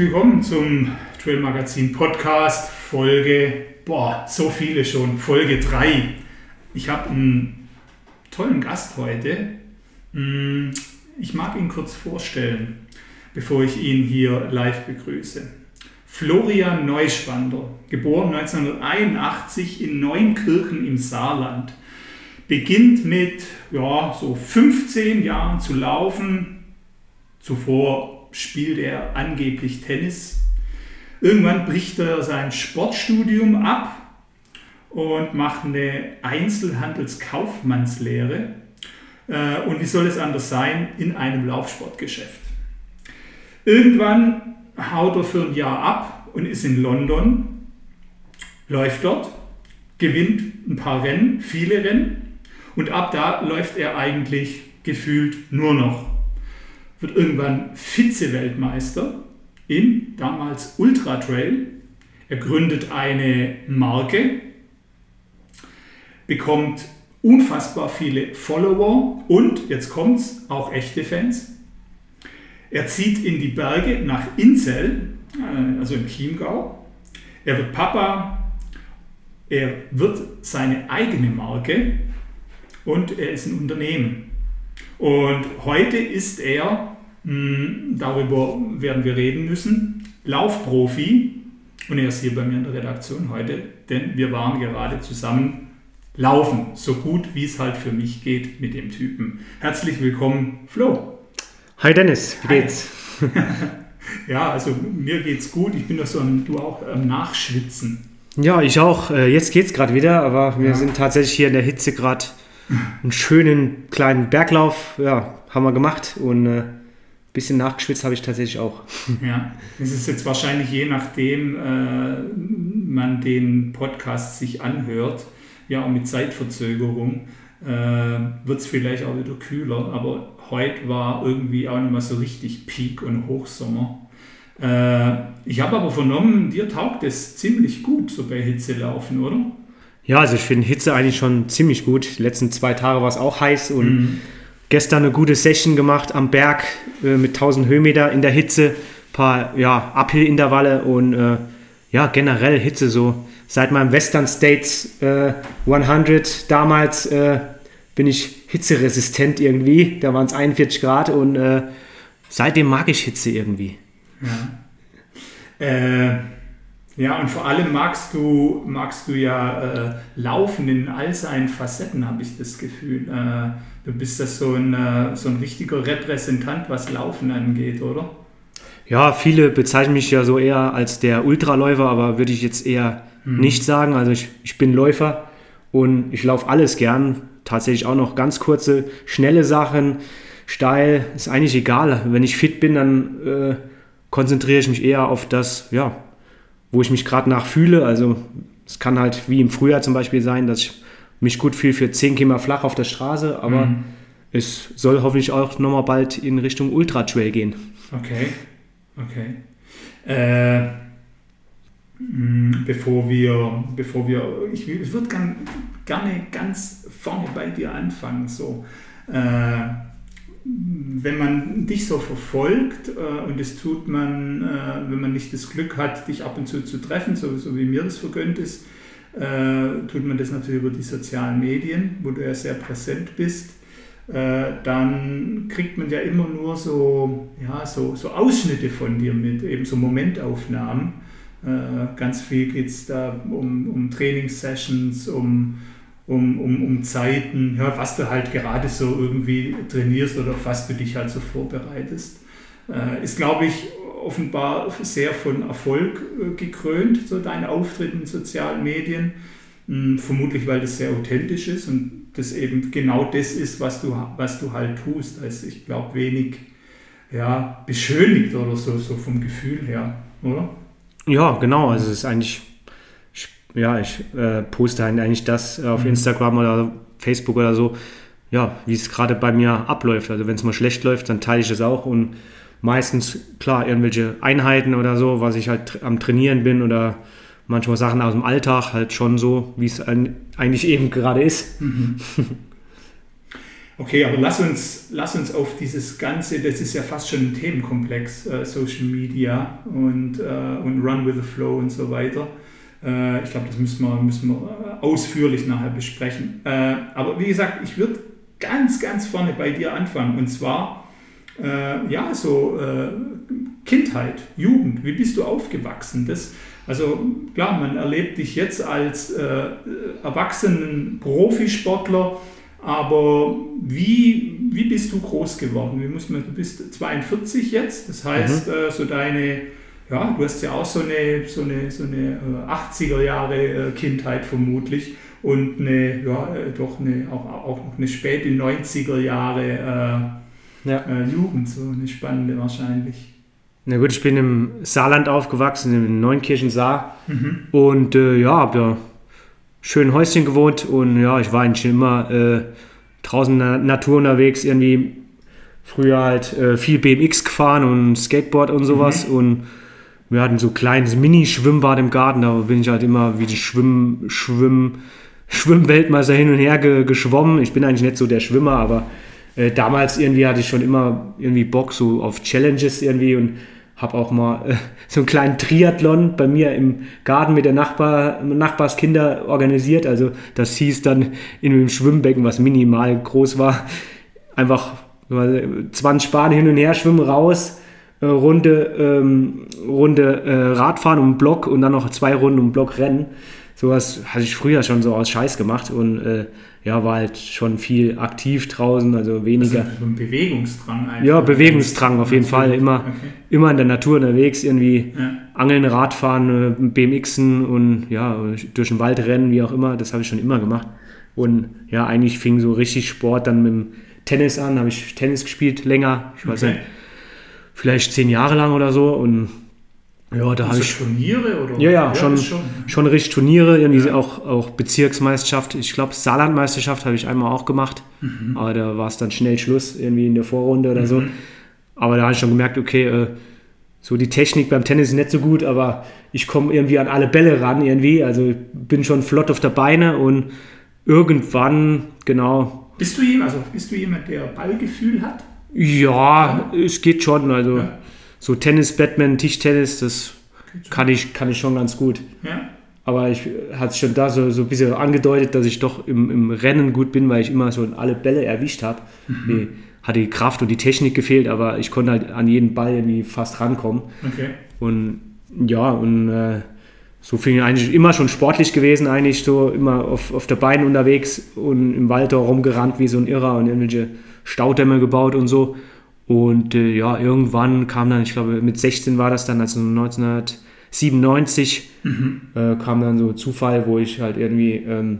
Willkommen zum Trail Magazin Podcast, Folge, boah, so viele schon, Folge 3. Ich habe einen tollen Gast heute. Hm, ich mag ihn kurz vorstellen, bevor ich ihn hier live begrüße. Florian Neuschwander, geboren 1981 in Neunkirchen im Saarland, beginnt mit ja, so 15 Jahren zu laufen. Zuvor spielt er angeblich Tennis. Irgendwann bricht er sein Sportstudium ab und macht eine Einzelhandelskaufmannslehre. Äh, und wie soll es anders sein in einem Laufsportgeschäft? Irgendwann haut er für ein Jahr ab und ist in London, läuft dort, gewinnt ein paar Rennen, viele Rennen und ab da läuft er eigentlich gefühlt nur noch wird irgendwann Vize-Weltmeister in damals Ultra Trail. Er gründet eine Marke, bekommt unfassbar viele Follower und, jetzt kommt's, auch echte Fans. Er zieht in die Berge nach Inzell, äh, also im Chiemgau. Er wird Papa, er wird seine eigene Marke und er ist ein Unternehmen. Und heute ist er, darüber werden wir reden müssen, Laufprofi. Und er ist hier bei mir in der Redaktion heute, denn wir waren gerade zusammen laufen, so gut wie es halt für mich geht mit dem Typen. Herzlich willkommen, Flo. Hi Dennis, wie Hi. geht's? ja, also mir geht's gut. Ich bin doch so ein, du auch am Nachschwitzen. Ja, ich auch. Äh, jetzt geht's gerade wieder, aber wir ja. sind tatsächlich hier in der Hitze gerade einen schönen kleinen Berglauf, ja, haben wir gemacht und äh, bisschen nachgeschwitzt habe ich tatsächlich auch. Ja, das ist jetzt wahrscheinlich je nachdem äh, man den Podcast sich anhört, ja auch mit Zeitverzögerung, äh, wird es vielleicht auch wieder kühler, aber heute war irgendwie auch nicht mal so richtig Peak und Hochsommer. Äh, ich habe aber vernommen, dir taugt es ziemlich gut, so bei Hitze laufen, oder? Ja, also ich finde Hitze eigentlich schon ziemlich gut. Die letzten zwei Tage war es auch heiß und mhm. Gestern eine gute Session gemacht am Berg äh, mit 1000 Höhenmeter in der Hitze. Paar ja, Uphill-Intervalle und äh, ja, generell Hitze so. Seit meinem Western States äh, 100 damals äh, bin ich hitzeresistent irgendwie. Da waren es 41 Grad und äh, seitdem mag ich Hitze irgendwie. Ja. Äh, ja, und vor allem magst du, magst du ja äh, laufen in all seinen Facetten, habe ich das Gefühl. Äh, du bist das so ein, äh, so ein richtiger Repräsentant, was Laufen angeht, oder? Ja, viele bezeichnen mich ja so eher als der Ultraläufer, aber würde ich jetzt eher hm. nicht sagen. Also ich, ich bin Läufer und ich laufe alles gern. Tatsächlich auch noch ganz kurze, schnelle Sachen, steil, ist eigentlich egal. Wenn ich fit bin, dann äh, konzentriere ich mich eher auf das, ja, wo ich mich gerade nach fühle. Also es kann halt wie im Frühjahr zum Beispiel sein, dass ich mich gut fühle für 10 Kilometer flach auf der Straße, aber mhm. es soll hoffentlich auch nochmal bald in Richtung Ultra Trail gehen. Okay, okay. Äh, mm, bevor wir, bevor wir, ich, ich würde gern, gerne ganz vorne bei dir anfangen. So. Äh, wenn man dich so verfolgt, äh, und das tut man, äh, wenn man nicht das Glück hat, dich ab und zu zu treffen, so, so wie mir das vergönnt ist, äh, tut man das natürlich über die sozialen Medien, wo du ja sehr präsent bist. Äh, dann kriegt man ja immer nur so, ja, so, so Ausschnitte von dir mit, eben so Momentaufnahmen. Äh, ganz viel geht es da um, um Trainingssessions, um um, um, um Zeiten, ja, was du halt gerade so irgendwie trainierst oder auf was du dich halt so vorbereitest. Äh, ist, glaube ich, offenbar sehr von Erfolg äh, gekrönt, so dein Auftritt in sozialen Medien. Hm, vermutlich, weil das sehr authentisch ist und das eben genau das ist, was du, was du halt tust. Also ich glaube, wenig ja, beschönigt oder so, so vom Gefühl her, oder? Ja, genau. Also es ist eigentlich ja, ich äh, poste halt eigentlich das auf mhm. Instagram oder Facebook oder so, ja, wie es gerade bei mir abläuft. Also wenn es mal schlecht läuft, dann teile ich das auch und meistens, klar, irgendwelche Einheiten oder so, was ich halt am Trainieren bin oder manchmal Sachen aus dem Alltag, halt schon so, wie es eigentlich eben gerade ist. Mhm. Okay, aber lass uns, lass uns auf dieses Ganze, das ist ja fast schon ein Themenkomplex, äh, Social Media und, äh, und Run with the Flow und so weiter. Äh, ich glaube, das müssen wir, müssen wir äh, ausführlich nachher besprechen. Äh, aber wie gesagt, ich würde ganz, ganz vorne bei dir anfangen. Und zwar, äh, ja, so Kindheit, Jugend, wie bist du aufgewachsen? Das, also klar, man erlebt dich jetzt als erwachsenen Profisportler aber wie, wie bist du groß geworden? Wie muss man, du bist 42 jetzt, das heißt, mhm. äh, so deine, ja, du hast ja auch so eine, so eine, so eine 80er äh, Jahre äh, Kindheit vermutlich und eine, ja, äh, doch eine, auch, auch noch eine späte 90er Jahre äh, ja. äh, Jugend, so eine spannende wahrscheinlich. Na gut, ich bin im Saarland aufgewachsen, im Neunkirchen Saar mhm. und äh, ja, habe ja schönen Häuschen gewohnt und ja, ich war eigentlich immer äh, draußen in der Natur unterwegs, irgendwie früher halt äh, viel BMX gefahren und Skateboard und sowas mhm. und wir hatten so ein kleines Mini-Schwimmbad im Garten, da bin ich halt immer wie die Schwimm, Schwimm, Schwimmweltmeister hin und her ge geschwommen. Ich bin eigentlich nicht so der Schwimmer, aber äh, damals irgendwie hatte ich schon immer irgendwie Bock so auf Challenges irgendwie und habe auch mal äh, so einen kleinen Triathlon bei mir im Garten mit der Nachbar, Nachbarskinder organisiert. Also das hieß dann in einem Schwimmbecken, was minimal groß war, einfach 20 Bahnen hin und her schwimmen raus, äh, Runde, ähm, Runde äh, Radfahren um Block und dann noch zwei Runden um Block rennen. Sowas hatte ich früher schon so aus Scheiß gemacht und äh, ja, war halt schon viel aktiv draußen, also weniger. Also ein Bewegungsdrang einfach. Ja, Bewegungsdrang auf jeden Fall. Immer, okay. immer in der Natur unterwegs, irgendwie ja. Angeln, Radfahren, äh, BMXen und ja, durch den Wald rennen, wie auch immer. Das habe ich schon immer gemacht. Und ja, eigentlich fing so richtig Sport dann mit dem Tennis an, habe ich Tennis gespielt länger, ich weiß okay. nicht, vielleicht zehn Jahre lang oder so und ja, da habe ich. Turniere oder? Ja, ja, schon, schon. schon richtig Turniere, irgendwie ja. auch, auch Bezirksmeisterschaft. Ich glaube, Saarlandmeisterschaft habe ich einmal auch gemacht, mhm. aber da war es dann schnell Schluss, irgendwie in der Vorrunde oder mhm. so. Aber da habe ich schon gemerkt, okay, äh, so die Technik beim Tennis ist nicht so gut, aber ich komme irgendwie an alle Bälle ran irgendwie. Also bin schon flott auf der Beine und irgendwann, genau. Bist du jemand, also bist du jemand, der Ballgefühl hat? Ja, ja. es geht schon. Also. Ja so Tennis, Batman, Tischtennis, das kann ich, kann ich schon ganz gut. Ja. Aber ich hatte schon da so, so ein bisschen angedeutet, dass ich doch im, im Rennen gut bin, weil ich immer so alle Bälle erwischt habe. Mhm. Hat die Kraft und die Technik gefehlt, aber ich konnte halt an jeden Ball irgendwie fast rankommen. Okay. Und ja, und äh, so fing ich eigentlich immer schon sportlich gewesen, eigentlich so immer auf, auf der Beine unterwegs und im Wald rumgerannt wie so ein Irrer und irgendwelche Staudämme gebaut und so. Und äh, ja, irgendwann kam dann, ich glaube, mit 16 war das dann, also 1997, mhm. äh, kam dann so Zufall, wo ich halt irgendwie ähm,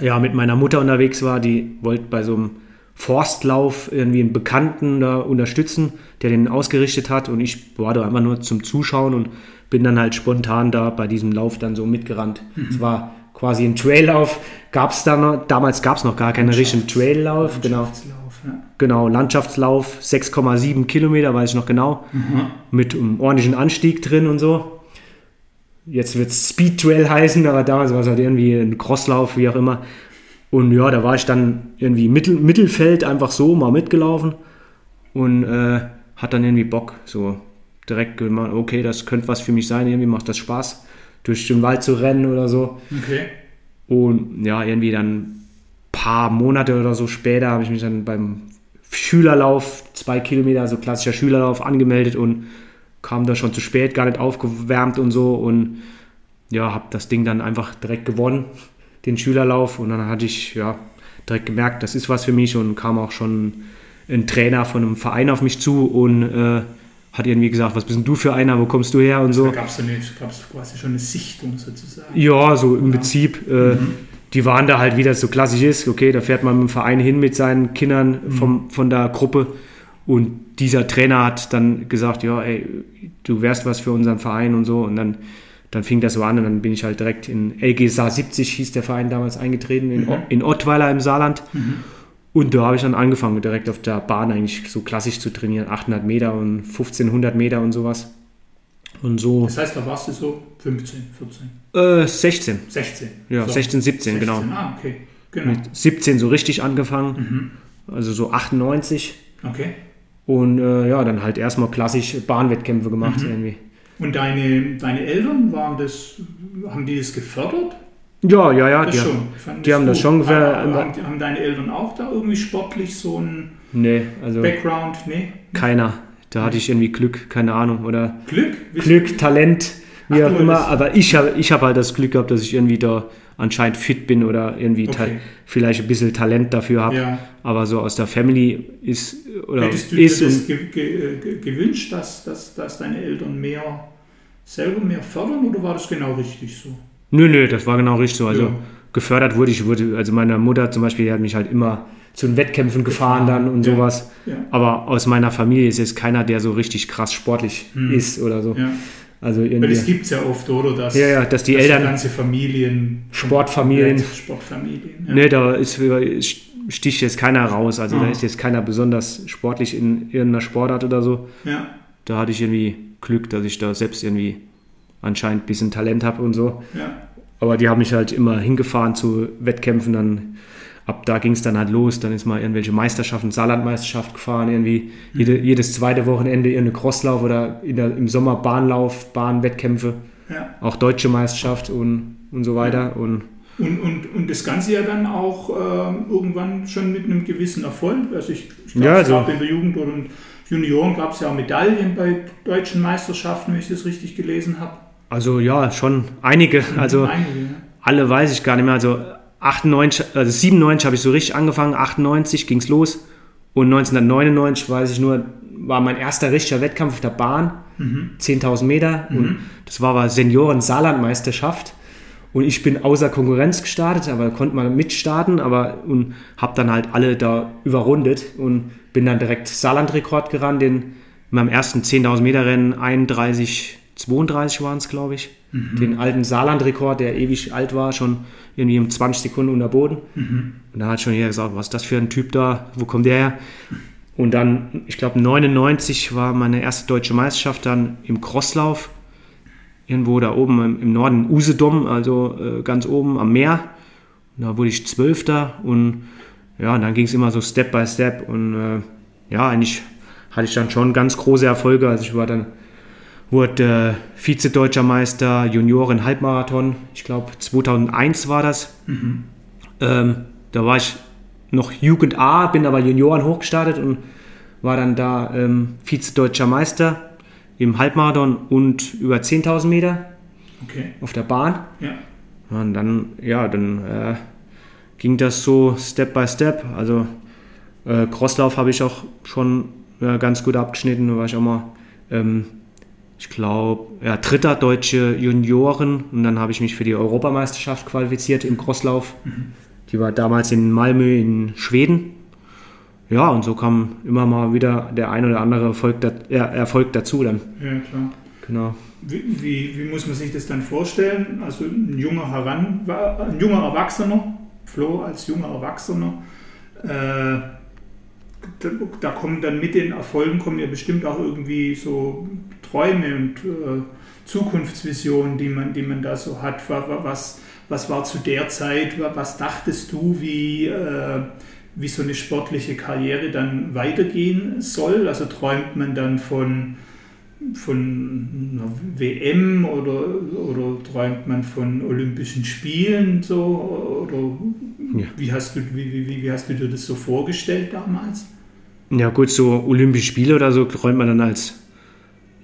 ja, mit meiner Mutter unterwegs war. Die wollte bei so einem Forstlauf irgendwie einen Bekannten da unterstützen, der den ausgerichtet hat. Und ich war da einfach nur zum Zuschauen und bin dann halt spontan da bei diesem Lauf dann so mitgerannt. Mhm. Es war quasi ein Traillauf. Gab es da noch, damals gab es noch gar keinen richtigen Traillauf. Genau. Genau, Landschaftslauf, 6,7 Kilometer, weiß ich noch genau. Mhm. Mit einem ordentlichen Anstieg drin und so. Jetzt wird es Speed Trail heißen, aber damals war es halt irgendwie ein Crosslauf, wie auch immer. Und ja, da war ich dann irgendwie Mittel, Mittelfeld einfach so mal mitgelaufen und äh, hat dann irgendwie Bock, so direkt gemacht, okay, das könnte was für mich sein, irgendwie macht das Spaß, durch den Wald zu rennen oder so. Okay. Und ja, irgendwie dann paar Monate oder so später habe ich mich dann beim Schülerlauf, zwei Kilometer, so klassischer Schülerlauf, angemeldet und kam da schon zu spät, gar nicht aufgewärmt und so und ja, habe das Ding dann einfach direkt gewonnen, den Schülerlauf und dann hatte ich ja direkt gemerkt, das ist was für mich und kam auch schon ein Trainer von einem Verein auf mich zu und äh, hat irgendwie gesagt, was bist denn du für einer, wo kommst du her und so. Da gab es quasi schon eine Sichtung sozusagen. Ja, so im ja. Prinzip. Äh, mhm die waren da halt, wie das so klassisch ist. Okay, da fährt man mit dem Verein hin mit seinen Kindern mhm. vom, von der Gruppe. Und dieser Trainer hat dann gesagt, ja, ey, du wärst was für unseren Verein und so. Und dann, dann fing das so an und dann bin ich halt direkt in LG Saar 70, hieß der Verein damals eingetreten, in, mhm. in Ottweiler im Saarland. Mhm. Und da habe ich dann angefangen, direkt auf der Bahn eigentlich so klassisch zu trainieren, 800 Meter und 1500 Meter und sowas. Und so. Das heißt, da warst du so 15, 14? Äh, 16. 16. Ja, so. 16, 17, 16. genau. Ah, okay. Genau. Mit 17 so richtig angefangen. also so 98. Okay. Und äh, ja, dann halt erstmal klassisch Bahnwettkämpfe gemacht Mhm. irgendwie. Und deine, deine Eltern, waren das, haben die das gefördert? Ja, ja, ja. Das Die, schon. Fanden die haben das schon gefördert. Haben, haben deine Eltern auch da irgendwie sportlich so einen nee, also Background? Nee? keiner. Da hatte ich irgendwie Glück, keine Ahnung. Oder Glück? Glück, Talent, wie Ach, auch immer. Aber ich habe ich hab halt das Glück gehabt, dass ich irgendwie da anscheinend fit bin oder irgendwie Okay. vielleicht ein bisschen Talent dafür habe. Ja. Aber so aus der Family ist oder Hättest du ist dir das ge ge gewünscht, dass, dass, dass deine Eltern mehr selber mehr fördern oder war das genau richtig so? nö, nö, das war genau richtig so. Also Ja. gefördert wurde ich, wurde, also meine Mutter zum Beispiel, die hat mich halt immer zu den Wettkämpfen gefahren dann und Ja. sowas. Ja. Aber aus meiner Familie ist jetzt keiner, der so richtig krass sportlich Hm. ist oder so. ja. Also Weil das gibt es ja oft, oder? Dass, Ja, ja, dass die dass Eltern- ganze Familien. Sportfamilien. Sportfamilien. Ja. Ne, da ist, sticht jetzt keiner raus. Also da Ah. ist jetzt keiner besonders sportlich in irgendeiner Sportart oder so. Ja. Da hatte ich irgendwie Glück, dass ich da selbst irgendwie anscheinend ein bisschen Talent habe und so. ja. Aber die haben mich halt immer hingefahren zu Wettkämpfen. Dann ab da ging es dann halt los. Dann ist mal irgendwelche Meisterschaften, Saarlandmeisterschaft gefahren, irgendwie jede, jedes zweite Wochenende irgendeine Crosslauf oder der, im Sommer Bahnlauf, Bahnwettkämpfe, ja. auch deutsche Meisterschaft und, und so weiter. Und Und, und, und das Ganze ja dann auch ähm, irgendwann schon mit einem gewissen Erfolg. Also ich, ich glaube, Ja, es also- in der Jugend in Junioren gab es ja auch Medaillen bei deutschen Meisterschaften, wenn ich das richtig gelesen habe. also ja, schon einige. Also Einige, ja. alle weiß ich gar nicht mehr. Also 98, also 97 habe ich so richtig angefangen, 98 ging es los. Und 1999 weiß ich nur, war mein erster richtiger Wettkampf auf der Bahn, 10.000 Meter. Und das war aber Senioren-Saarland-Meisterschaft. Und ich bin außer Konkurrenz gestartet, aber konnte mal mitstarten, aber und habe dann halt alle da überrundet und bin dann direkt Saarland-Rekord gerannt, den in meinem ersten 10.000 Meter Rennen. 31, 32 waren es, glaube ich. Den alten Saarland-Rekord, der ewig alt war, schon irgendwie um 20 Sekunden unter Boden. Und da hat schon jeder gesagt, was ist das für ein Typ da, wo kommt der her? Und dann, ich glaube 99 war meine erste deutsche Meisterschaft dann im Crosslauf, irgendwo da oben im, im Norden, Usedom, also äh, ganz oben am Meer. Und da wurde ich Zwölfter und ja, und dann ging es immer so Step by Step und äh, ja, eigentlich hatte ich dann schon ganz große Erfolge. Also ich war dann, wurde äh, Vize-Deutscher Meister, Junioren Halbmarathon, ich glaube 2001 war das. Ähm, da war ich noch Jugend A, bin aber Junioren hochgestartet und war dann da ähm, Vize-Deutscher Meister im Halbmarathon und über 10.000 Meter Okay, auf der Bahn. ja. Und dann, ja, dann äh, ging das so Step by Step. Also äh, Crosslauf habe ich auch schon ja, ganz gut abgeschnitten. Da war ich auch mal, ähm, ich glaube, ja, dritter deutsche Junioren. Und dann habe ich mich für die Europameisterschaft qualifiziert im Crosslauf. Die war damals in Malmö in Schweden. Ja, und so kam immer mal wieder der ein oder andere Erfolg, Erfolg dazu dann. Ja, klar. Genau. Wie, wie, wie muss man sich das dann vorstellen? Also ein junger Heran, ein junger Erwachsener, Flo als junger Erwachsener, äh, da, da kommen dann mit den Erfolgen kommen ja bestimmt auch irgendwie so Träume und äh, Zukunftsvisionen, die man, die man da so hat. Wa- wa- Was, was war zu der Zeit, wa- was dachtest du, wie, äh, wie so eine sportliche Karriere dann weitergehen soll? Also träumt man dann von von einer WM oder, oder träumt man von Olympischen Spielen so oder Ja. wie hast du wie, wie, wie hast du dir das so vorgestellt damals? Ja gut, so Olympische Spiele oder so träumt man dann als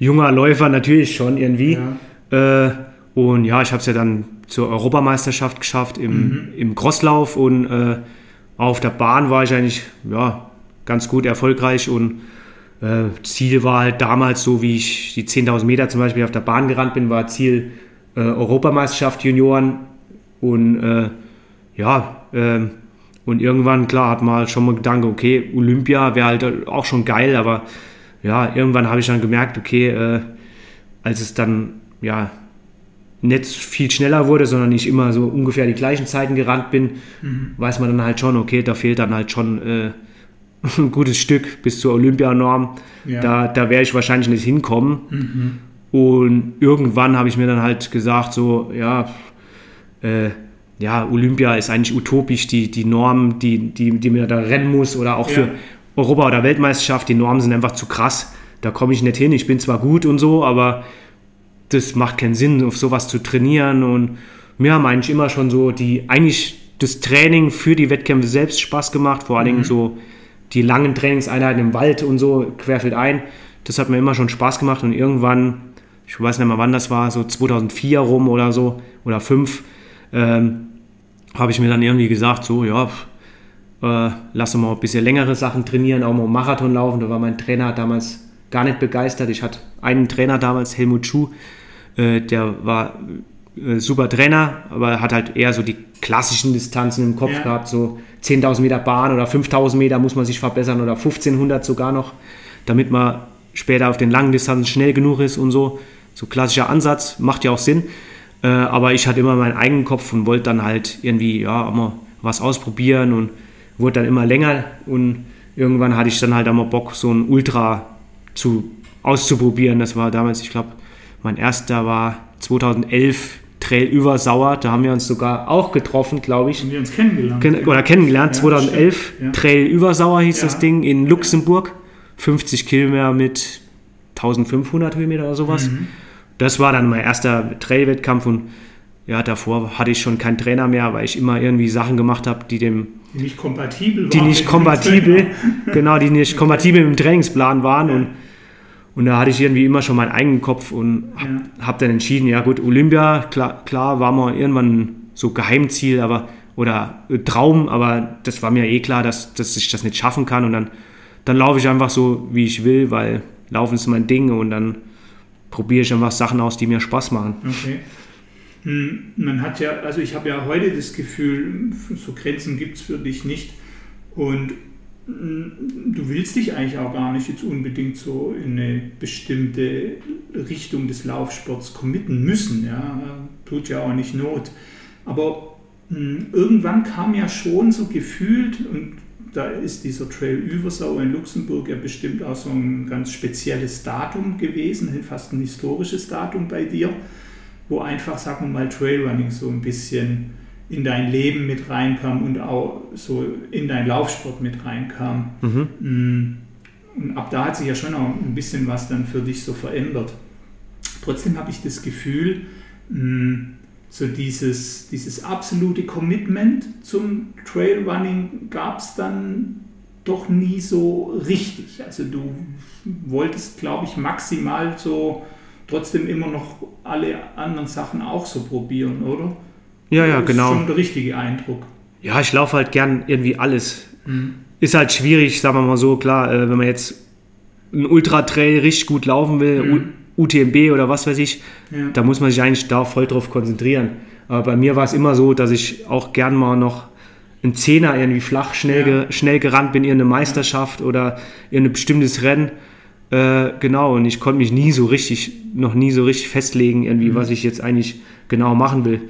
junger Läufer natürlich schon irgendwie. Ja. Äh, und ja, ich habe es ja dann zur Europameisterschaft geschafft im, Mhm. im Crosslauf und äh, auf der Bahn war ich eigentlich ja, ganz gut erfolgreich und äh, Ziel war halt damals, so wie ich die 10.000 Meter zum Beispiel auf der Bahn gerannt bin, war Ziel äh, Europameisterschaft Junioren und äh, ja, ähm, und irgendwann, klar, hat man halt schon mal Gedanke, okay, Olympia wäre halt auch schon geil, aber ja, irgendwann habe ich dann gemerkt, okay, äh, als es dann, ja, nicht viel schneller wurde, sondern ich immer so ungefähr die gleichen Zeiten gerannt bin, Mhm. weiß man dann halt schon, okay, da fehlt dann halt schon äh, ein gutes Stück bis zur Olympianorm. Ja. Da, da werde ich wahrscheinlich nicht hinkommen. Mhm. Und irgendwann habe ich mir dann halt gesagt, so, ja, äh, ja, Olympia ist eigentlich utopisch, die, die Norm, die, die, die man da rennen muss oder auch für Europa- oder Weltmeisterschaft, die Normen sind einfach zu krass. Da komme ich nicht hin. Ich bin zwar gut und so, aber das macht keinen Sinn, auf sowas zu trainieren. Und mir haben eigentlich immer schon so die, eigentlich das Training für die Wettkämpfe selbst Spaß gemacht, vor allen Dingen mhm. so die langen Trainingseinheiten im Wald und so, querfeld ein. Das hat mir immer schon Spaß gemacht und irgendwann, ich weiß nicht mehr wann das war, so 2004 rum oder so, oder 2005, ähm, habe ich mir dann irgendwie gesagt, so, ja, äh, lass uns mal ein bisschen längere Sachen trainieren, auch mal Marathon laufen. Da war mein Trainer damals gar nicht begeistert. Ich hatte einen Trainer damals, Helmut Schuh, äh, der war äh, super Trainer, aber hat halt eher so die klassischen Distanzen im Kopf ja. gehabt, so 10.000 Meter Bahn oder 5.000 Meter muss man sich verbessern oder 1.500 sogar noch, damit man später auf den langen Distanzen schnell genug ist und so. So klassischer Ansatz, macht ja auch Sinn. Äh, aber ich hatte immer meinen eigenen Kopf und wollte dann halt irgendwie, ja, immer was ausprobieren und wurde dann immer länger und irgendwann hatte ich dann halt immer Bock, so ein Ultra zu, auszuprobieren. Das war damals, ich glaube, mein erster war 2011 Trail über Sauer. Da haben wir uns sogar auch getroffen, glaube ich. Haben wir uns kennengelernt. Ken oder kennengelernt. Ja, 2011 ja. Trail über Sauer hieß ja. das Ding in Luxemburg. 50 Kilometer mit 1500 Höhenmeter oder sowas. Mhm. Das war dann mein erster Trail-Wettkampf und ja, davor hatte ich schon keinen Trainer mehr, weil ich immer irgendwie Sachen gemacht habe, die dem nicht kompatibel waren. Die nicht kompatibel, genau, die nicht kompatibel mit dem Trainingsplan waren ja. und und da hatte ich irgendwie immer schon meinen eigenen Kopf und habe ja. hab dann entschieden, ja gut, Olympia, klar, klar war mal irgendwann so Geheimziel, aber oder äh, Traum, aber das war mir eh klar, dass, dass ich das nicht schaffen kann und dann, dann laufe ich einfach so, wie ich will, weil Laufen ist mein Ding und dann probiere ich einfach Sachen aus, die mir Spaß machen. Okay. Hm, man hat ja, also ich habe ja heute das Gefühl, so Grenzen gibt es für dich nicht und du willst dich eigentlich auch gar nicht jetzt unbedingt so in eine bestimmte Richtung des Laufsports committen müssen. Ja? Tut ja auch nicht Not. Aber hm, irgendwann kam ja schon so gefühlt, und da ist dieser Trail Übersau in Luxemburg ja bestimmt auch so ein ganz spezielles Datum gewesen, fast ein historisches Datum bei dir, wo einfach, sagen wir mal, Trailrunning so ein bisschen in dein Leben mit reinkam und auch so in dein Laufsport mit reinkam. Mhm. Mm. Und ab da hat sich ja schon auch ein bisschen was dann für dich so verändert. Trotzdem habe ich das Gefühl, mm, so dieses, dieses absolute Commitment zum Trailrunning gab es dann doch nie so richtig. Also du wolltest, glaube ich, maximal so trotzdem immer noch alle anderen Sachen auch so probieren, oder? Ja, ja, genau. Das ist schon der richtige Eindruck. Ja, ich laufe halt gern irgendwie alles. Mhm. Ist halt schwierig, sagen wir mal so, klar, äh, wenn man jetzt einen Ultra-Trail richtig gut laufen will, mhm. UTMB oder was weiß ich, ja. da muss man sich eigentlich da voll drauf konzentrieren. Aber bei mir war es immer so, dass ich auch gern mal noch ein Zehner irgendwie flach schnell, ja. ge, schnell gerannt bin, in eine Meisterschaft oder in ein bestimmtes Rennen. Äh, genau, und ich konnte mich nie so richtig, noch nie so richtig festlegen, irgendwie, mhm. was ich jetzt eigentlich genau machen will.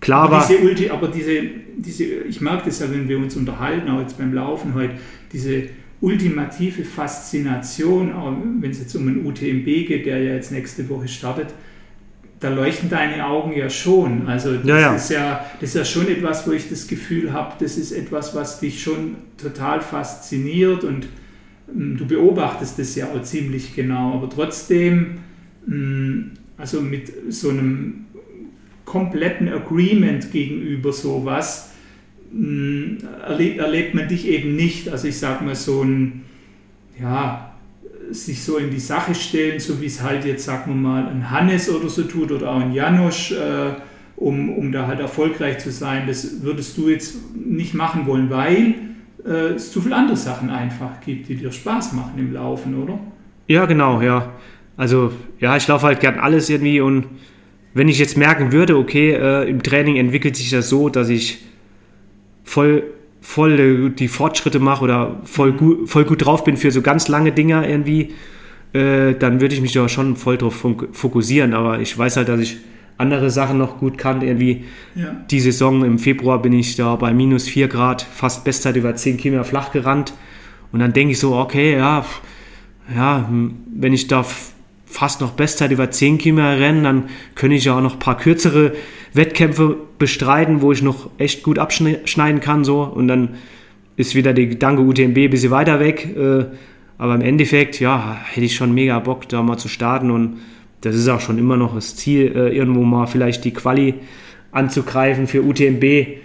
Klar aber war. Diese Ulti, aber diese, diese, ich merke das ja, wenn wir uns unterhalten, auch jetzt beim Laufen heute, diese ultimative Faszination, auch wenn es jetzt um einen UTMB geht, der ja jetzt nächste Woche startet, da leuchten deine Augen ja schon. Also das, ja, ja. Ist ja, das ist ja schon etwas, wo ich das Gefühl habe, das ist etwas, was dich schon total fasziniert und du beobachtest das ja auch ziemlich genau. Aber trotzdem, mh, also mit so einem kompletten Agreement gegenüber sowas hm, erlebt, man dich eben nicht. Also ich sage mal so ein, ja, sich so in die Sache stellen, so wie es halt jetzt, sagen wir mal, ein Hannes oder so tut oder auch ein Janosch, äh, um, um da halt erfolgreich zu sein, das würdest du jetzt nicht machen wollen, weil äh, es zu viele andere Sachen einfach gibt, die dir Spaß machen im Laufen, oder? Ja, genau, ja. Also, ja, ich laufe halt gern alles irgendwie und wenn ich jetzt merken würde, okay, äh, im Training entwickelt sich das so, dass ich voll, voll die Fortschritte mache oder voll gut, voll gut drauf bin für so ganz lange Dinger irgendwie, äh, dann würde ich mich da schon voll drauf fokussieren. Aber ich weiß halt, dass ich andere Sachen noch gut kann. Irgendwie ja. die Saison im Februar bin ich da bei minus 4 Grad, fast Bestzeit über 10 Kilometer flach gerannt. Und dann denke ich so, okay, ja, ja, wenn ich da fast noch Bestzeit über 10 Kilometer rennen, dann könnte ich ja auch noch ein paar kürzere Wettkämpfe bestreiten, wo ich noch echt gut abschneiden kann so und dann ist wieder der Gedanke UTMB ein bisschen weiter weg. Äh, aber im Endeffekt, ja, hätte ich schon mega Bock, da mal zu starten und das ist auch schon immer noch das Ziel, äh, irgendwo mal vielleicht die Quali anzugreifen für UTMB.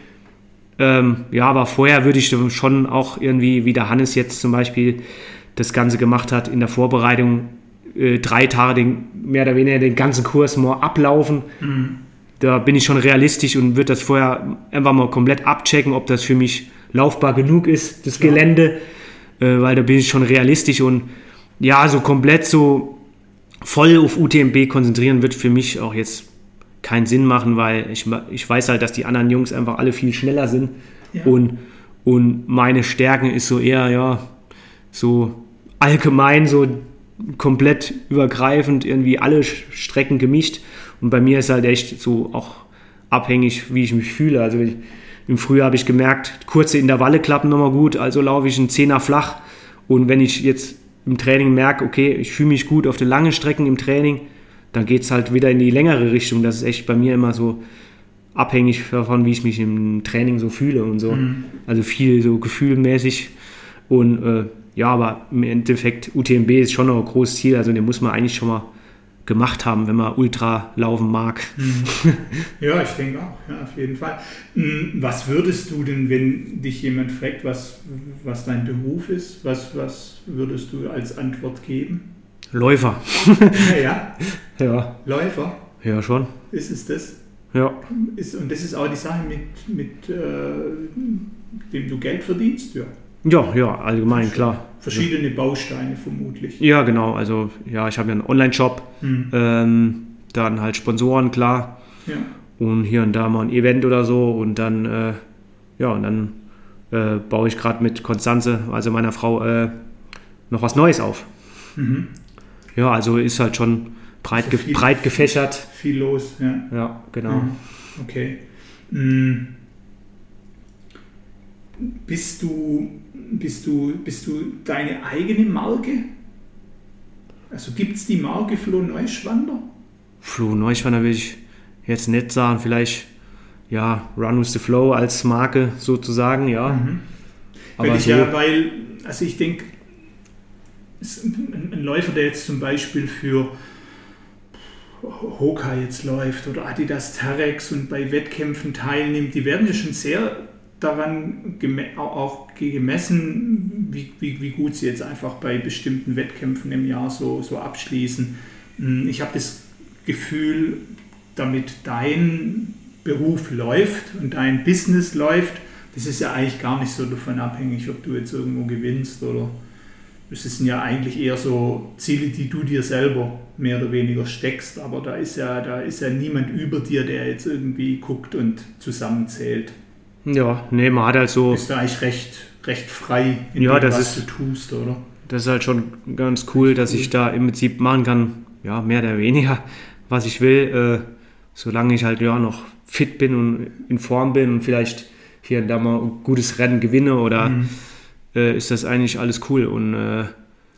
Ähm, ja, aber vorher würde ich schon auch irgendwie, wie der Hannes jetzt zum Beispiel das Ganze gemacht hat, in der Vorbereitung äh, drei Tage den, mehr oder weniger den ganzen Kurs mal ablaufen. Mhm. Da bin ich schon realistisch und würde das vorher einfach mal komplett abchecken, ob das für mich laufbar genug ist, das ja. Gelände, äh, weil da bin ich schon realistisch und ja, so komplett so voll auf UTMB konzentrieren wird für mich auch jetzt keinen Sinn machen, weil ich, ich weiß halt, dass die anderen Jungs einfach alle viel schneller sind ja. und, und meine Stärken ist so eher, ja, so allgemein so komplett übergreifend irgendwie alle Strecken gemischt und bei mir ist halt echt so auch abhängig, wie ich mich fühle. Also ich, im Frühjahr habe ich gemerkt, kurze Intervalle klappen nochmal gut, also laufe ich einen Zehner flach. Und wenn ich jetzt im Training merke, okay, ich fühle mich gut auf den langen Strecken im Training, dann geht es halt wieder in die längere Richtung. Das ist echt bei mir immer so abhängig davon, wie ich mich im Training so fühle und so. Mhm. Also viel so gefühlmäßig. Und äh, ja, aber im Endeffekt, UTMB ist schon noch ein großes Ziel. Also den muss man eigentlich schon mal gemacht haben, wenn man Ultra laufen mag. Mhm. Ja, ich denke auch, ja, auf jeden Fall. Hm, was würdest du denn, wenn dich jemand fragt, was, was dein Beruf ist, was, was würdest du als Antwort geben? Läufer. ja, ja. Läufer? Ja, schon. Ist es das? Ja. Ist, und das ist auch die Sache, mit, mit äh, dem du Geld verdienst, ja. Ja, ja, allgemein, klar. Verschiedene Bausteine vermutlich. Ja, genau. Also, ja, ich habe ja einen Online-Shop, mhm. ähm, dann halt Sponsoren, klar. Ja. Und hier und da mal ein Event oder so. Und dann, äh, ja, und dann äh, baue ich gerade mit Konstanze, also meiner Frau, äh, noch was Neues auf. Mhm. Ja, also ist halt schon breit, also viel, breit gefächert. Viel los, ja. Ja, genau. Mhm. Okay. Mhm. Bist du bist du, bist du deine eigene Marke? Also gibt es die Marke Flo Neuschwander? Flo Neuschwander will ich jetzt nicht sagen, vielleicht ja, Run with the Flow als Marke sozusagen, ja. Mhm. Aber weil ich so ja, weil, also ich denke, ein Läufer, der jetzt zum Beispiel für Hoka jetzt läuft oder Adidas Terex und bei Wettkämpfen teilnimmt, die werden ja schon sehr daran auch gemessen, wie, wie, wie, gut sie jetzt einfach bei bestimmten Wettkämpfen im Jahr so, so abschließen. Hm, ich habe das Gefühl, damit dein Beruf läuft und dein Business läuft, das ist ja eigentlich gar nicht so davon abhängig, ob du jetzt irgendwo gewinnst oder das sind ja eigentlich eher so Ziele, die du dir selber mehr oder weniger steckst, aber da ist ja, da ist ja niemand über dir, der jetzt irgendwie guckt und zusammenzählt. Ja, nee, man hat halt so. Bist du eigentlich recht, recht frei in ja, dem, was ist, du tust, oder? Das ist halt schon ganz cool, dass ich da im Prinzip machen kann, ja, mehr oder weniger, was ich will, äh, solange ich halt ja noch fit bin und in Form bin und vielleicht hier und da mal ein gutes Rennen gewinne oder mhm. äh, ist das eigentlich alles cool und äh,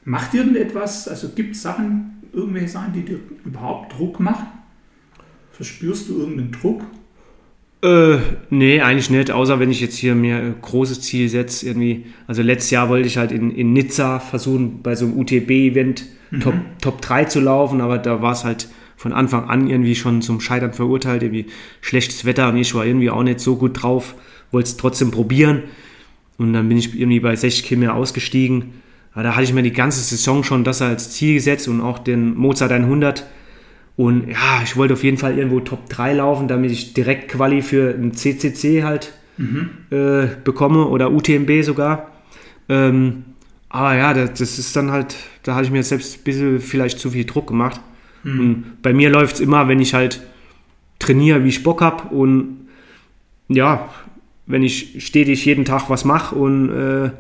Macht irgendetwas, also gibt es Sachen, irgendwelche Sachen, die dir überhaupt Druck machen? Verspürst du irgendeinen Druck? Äh, nee, eigentlich nicht, außer wenn ich jetzt hier mir ein großes Ziel setze, irgendwie. Also letztes Jahr wollte ich halt in, in Nizza versuchen, bei so einem UTB-Event mhm. Top, Top 3 zu laufen, aber da war es halt von Anfang an irgendwie schon zum Scheitern verurteilt, irgendwie schlechtes Wetter und ich war irgendwie auch nicht so gut drauf, wollte es trotzdem probieren. Und dann bin ich irgendwie bei 60 Kilometer ausgestiegen. Aber da hatte ich mir die ganze Saison schon das als Ziel gesetzt und auch den Mozart 100 und ja, ich wollte auf jeden Fall irgendwo Top 3 laufen, damit ich direkt Quali für ein CCC halt mhm. äh, bekomme oder UTMB sogar. Ähm, aber ja, das, das, ist dann halt, da habe ich mir selbst ein bisschen vielleicht zu viel Druck gemacht. Mhm. Und bei mir läuft es immer, wenn ich halt trainiere, wie ich Bock habe und ja, wenn ich stetig jeden Tag was mache und äh,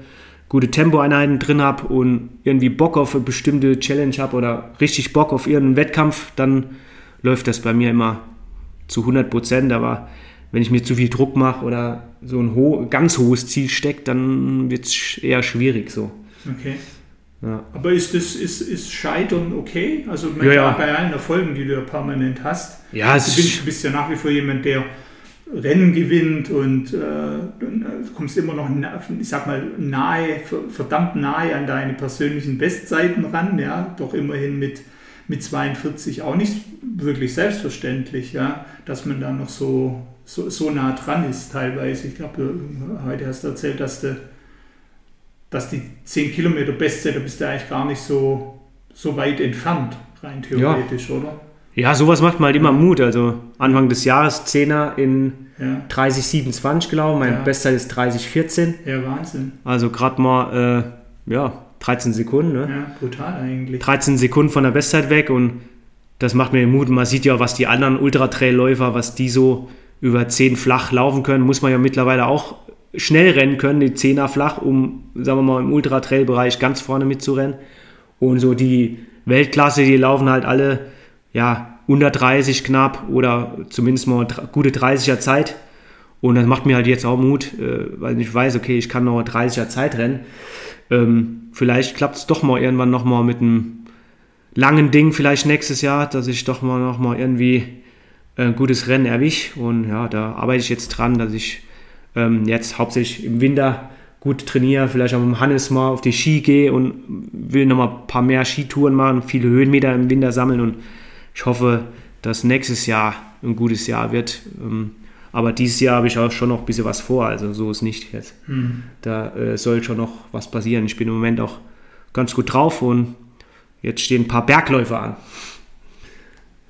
gute Tempoeinheiten drin habe und irgendwie Bock auf eine bestimmte Challenge habe oder richtig Bock auf irgendeinen Wettkampf, dann läuft das bei mir immer zu 100 Prozent. Aber wenn ich mir zu viel Druck mache oder so ein ho ganz hohes Ziel steckt, dann wird es eher schwierig so. Okay. Ja. Aber ist, das, ist, ist Scheitern okay? Also ja, ja. bei allen Erfolgen, die du ja permanent hast. Ja, du, bist, du bist ja nach wie vor jemand, der Rennen gewinnt und äh, du äh, kommst immer noch, ich sag mal, nahe, verdammt nahe an deine persönlichen Bestzeiten ran, ja, doch immerhin mit, mit 42 auch nicht wirklich selbstverständlich, ja, dass man da noch so, so, so nah dran ist teilweise. Ich glaube, heute hast du erzählt, dass du dass die 10 Kilometer Bestzeit, da bist du eigentlich gar nicht so, so weit entfernt, rein theoretisch, ja. oder? Ja, sowas macht mal halt immer Mut. Also Anfang des Jahres 10er in ja. 30,27 glaube Mein ja. Bestzeit ist 30,14. Ja, Wahnsinn. Also gerade mal, äh, ja, 13 Sekunden. Ne? Ja, brutal eigentlich. 13 Sekunden von der Bestzeit weg und das macht mir Mut. Man sieht ja, was die anderen Ultra-Trail-Läufer, was die so über 10 flach laufen können, muss man ja mittlerweile auch schnell rennen können, die Zehner flach, um, sagen wir mal, im Ultra-Trail-Bereich ganz vorne mitzurennen. Und so die Weltklasse, die laufen halt alle, ja, unter 30 knapp oder zumindest mal gute 30er Zeit. Und das macht mir halt jetzt auch Mut, äh, weil ich weiß, okay, ich kann noch 30er Zeit rennen. Ähm, vielleicht klappt es doch mal irgendwann nochmal mit einem langen Ding, vielleicht nächstes Jahr, dass ich doch mal nochmal irgendwie ein gutes Rennen erwische. Und ja, da arbeite ich jetzt dran, dass ich ähm, jetzt hauptsächlich im Winter gut trainiere, vielleicht auch mit dem Hannes mal auf die Ski gehe und will nochmal ein paar mehr Skitouren machen, viele Höhenmeter im Winter sammeln und ich hoffe, dass nächstes Jahr ein gutes Jahr wird. Ähm, aber dieses Jahr habe ich auch schon noch ein bisschen was vor, also so ist nicht jetzt. Mhm. Da äh, soll schon noch was passieren. Ich bin im Moment auch ganz gut drauf und jetzt stehen ein paar Bergläufer an.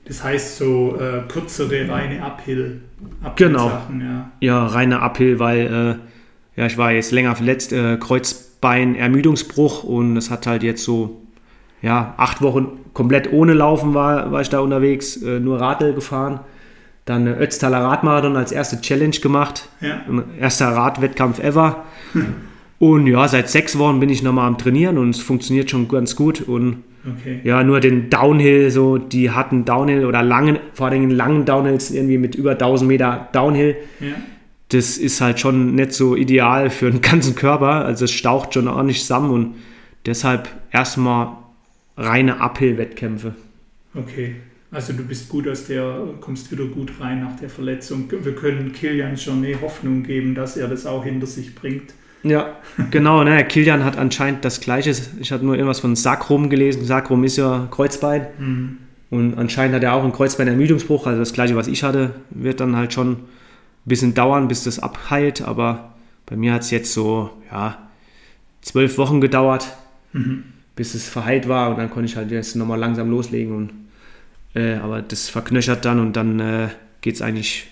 Das heißt so äh, kürzere reine Uphill, Uphill genau. Sachen, ja. Ja, reine Uphill, weil äh, ja, ich war jetzt länger verletzt, äh, Kreuzbein, Ermüdungsbruch und es hat halt jetzt so ja, acht Wochen komplett ohne Laufen war, war ich da unterwegs, äh, nur Radl gefahren. Dann äh, Ötztaler Radmarathon als erste Challenge gemacht. Ja. Erster Radwettkampf ever. Hm. Und ja, seit sechs Wochen bin ich nochmal am Trainieren und es funktioniert schon ganz gut. Und Okay. Ja, nur den Downhill, so die hatten Downhill oder langen, vor allem langen Downhills irgendwie mit über 1000 Meter Downhill. Ja. Das ist halt schon nicht so ideal für den ganzen Körper. Also es staucht schon ordentlich zusammen und deshalb erstmal reine Uphill-Wettkämpfe. Okay. Also du bist gut aus der, kommst wieder gut rein nach der Verletzung. Wir können Kilian Jornet Hoffnung geben, dass er das auch hinter sich bringt. Ja, genau. Ne? Kilian hat anscheinend das Gleiche. Ich hatte nur irgendwas von Sacrum gelesen. Sacrum ist ja Kreuzbein. Mhm. Und anscheinend hat er auch einen Kreuzbeinermüdungsbruch. Also das Gleiche, was ich hatte, wird dann halt schon ein bisschen dauern, bis das abheilt. Aber bei mir hat es jetzt so, ja, zwölf Wochen gedauert, mhm. Bis es verheilt war. Und dann konnte ich halt jetzt nochmal langsam loslegen. Und, äh, aber das verknöchert dann und dann äh, geht es eigentlich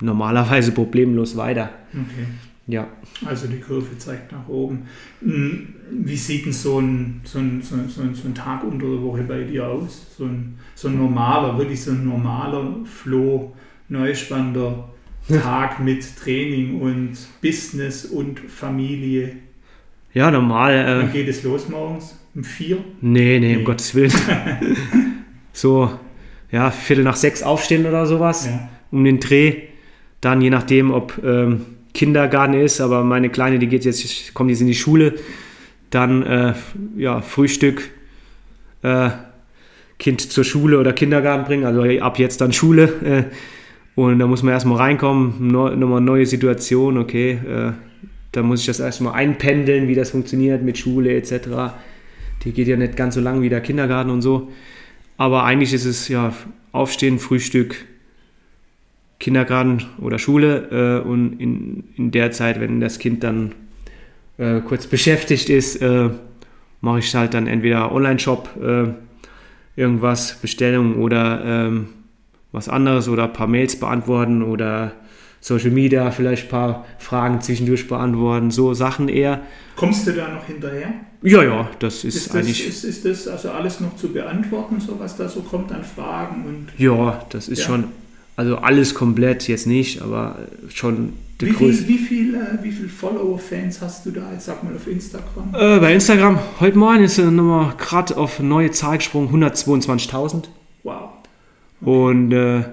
normalerweise problemlos weiter. Okay. Ja. Also die Kurve zeigt nach oben. Hm, wie sieht denn so ein, so ein, so ein, so ein Tag unter der Woche bei dir aus? So ein, so ein normaler, wirklich so ein normaler Floh, neuspannender Tag mit Training und Business und Familie. Ja, normal. Äh, Wann geht es los morgens? Um vier? Nee, nee, nee. um Gottes Willen. so, ja, Viertel nach sechs aufstehen oder sowas, ja. um den Dreh. Dann je nachdem, ob ähm, Kindergarten ist, aber meine Kleine, die geht jetzt, kommt jetzt in die Schule, dann äh, ja, Frühstück, äh, Kind zur Schule oder Kindergarten bringen, also ab jetzt dann Schule. Äh, und da muss man erstmal reinkommen, neu, nochmal neue Situation, okay. Da muss ich das erstmal einpendeln, wie das funktioniert mit Schule etc. Die geht ja nicht ganz so lang wie der Kindergarten und so. Aber eigentlich ist es ja Aufstehen, Frühstück, Kindergarten oder Schule äh, und in, in der Zeit, wenn das Kind dann äh, kurz beschäftigt ist, äh, mache ich halt dann entweder Online-Shop äh, irgendwas, Bestellung oder ähm, was anderes oder ein paar Mails beantworten oder Social Media vielleicht ein paar Fragen zwischendurch beantworten, so Sachen eher. Kommst du da noch hinterher? Ja, ja, das ist, ist das, eigentlich. Ist, ist das also alles noch zu beantworten, so was da so kommt an Fragen? Und, ja, das ist ja. schon also alles komplett jetzt nicht, aber schon wie viel, wie viel, äh, wie viel Follower-Fans hast du da jetzt, sag mal, auf Instagram? Äh, bei Instagram, heute Morgen ist äh, nochmal gerade auf neue Zahl gesprungen, 122.000. Wow. Okay. Und äh,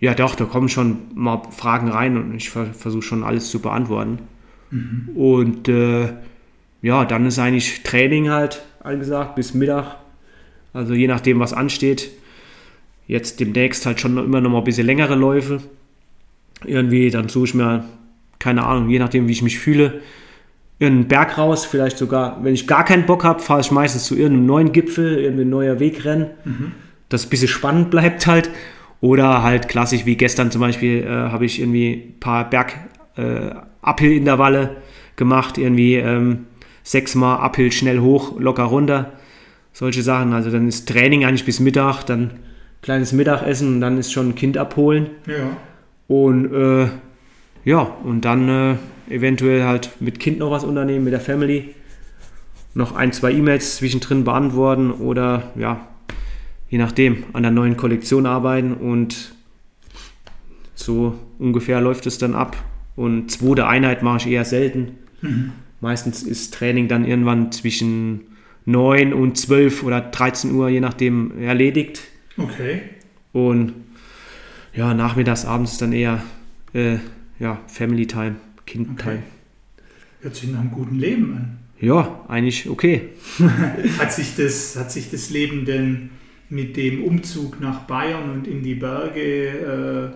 ja, doch, da kommen schon mal Fragen rein und ich ver versuche schon alles zu beantworten. Mhm. Und äh, ja, dann ist eigentlich Training halt angesagt bis Mittag. Also je nachdem, was ansteht. Jetzt demnächst halt schon immer noch mal ein bisschen längere Läufe. Irgendwie, dann suche ich mir, keine Ahnung, je nachdem, wie ich mich fühle, irgendeinen Berg raus. Vielleicht sogar, wenn ich gar keinen Bock habe, fahre ich meistens zu irgendeinem neuen Gipfel, irgendein neuer Wegrennen. Mhm. Dass ein bisschen spannend bleibt halt. Oder halt klassisch wie gestern zum Beispiel äh, habe ich irgendwie ein paar Berg äh, gemacht, irgendwie ähm, sechsmal Uphill schnell hoch, locker runter. Solche Sachen. Also dann ist Training eigentlich bis Mittag, dann kleines Mittagessen und dann ist schon ein Kind abholen. Ja. Und äh, ja, und dann äh, eventuell halt mit Kind noch was unternehmen, mit der Family. Noch ein, zwei E-Mails zwischendrin beantworten oder ja, je nachdem, an der neuen Kollektion arbeiten und so ungefähr läuft es dann ab. Und zweite Einheit mache ich eher selten. Mhm. Meistens ist Training dann irgendwann zwischen 9 und 12 oder 13 Uhr, je nachdem, erledigt. Okay. Und ja, nachmittags, abends dann eher äh, ja, Family Time, Kind Time. Okay. Hört sich nach einem guten Leben an. Ja, eigentlich okay. hat, sich das, hat sich das Leben denn mit dem Umzug nach Bayern und in die Berge,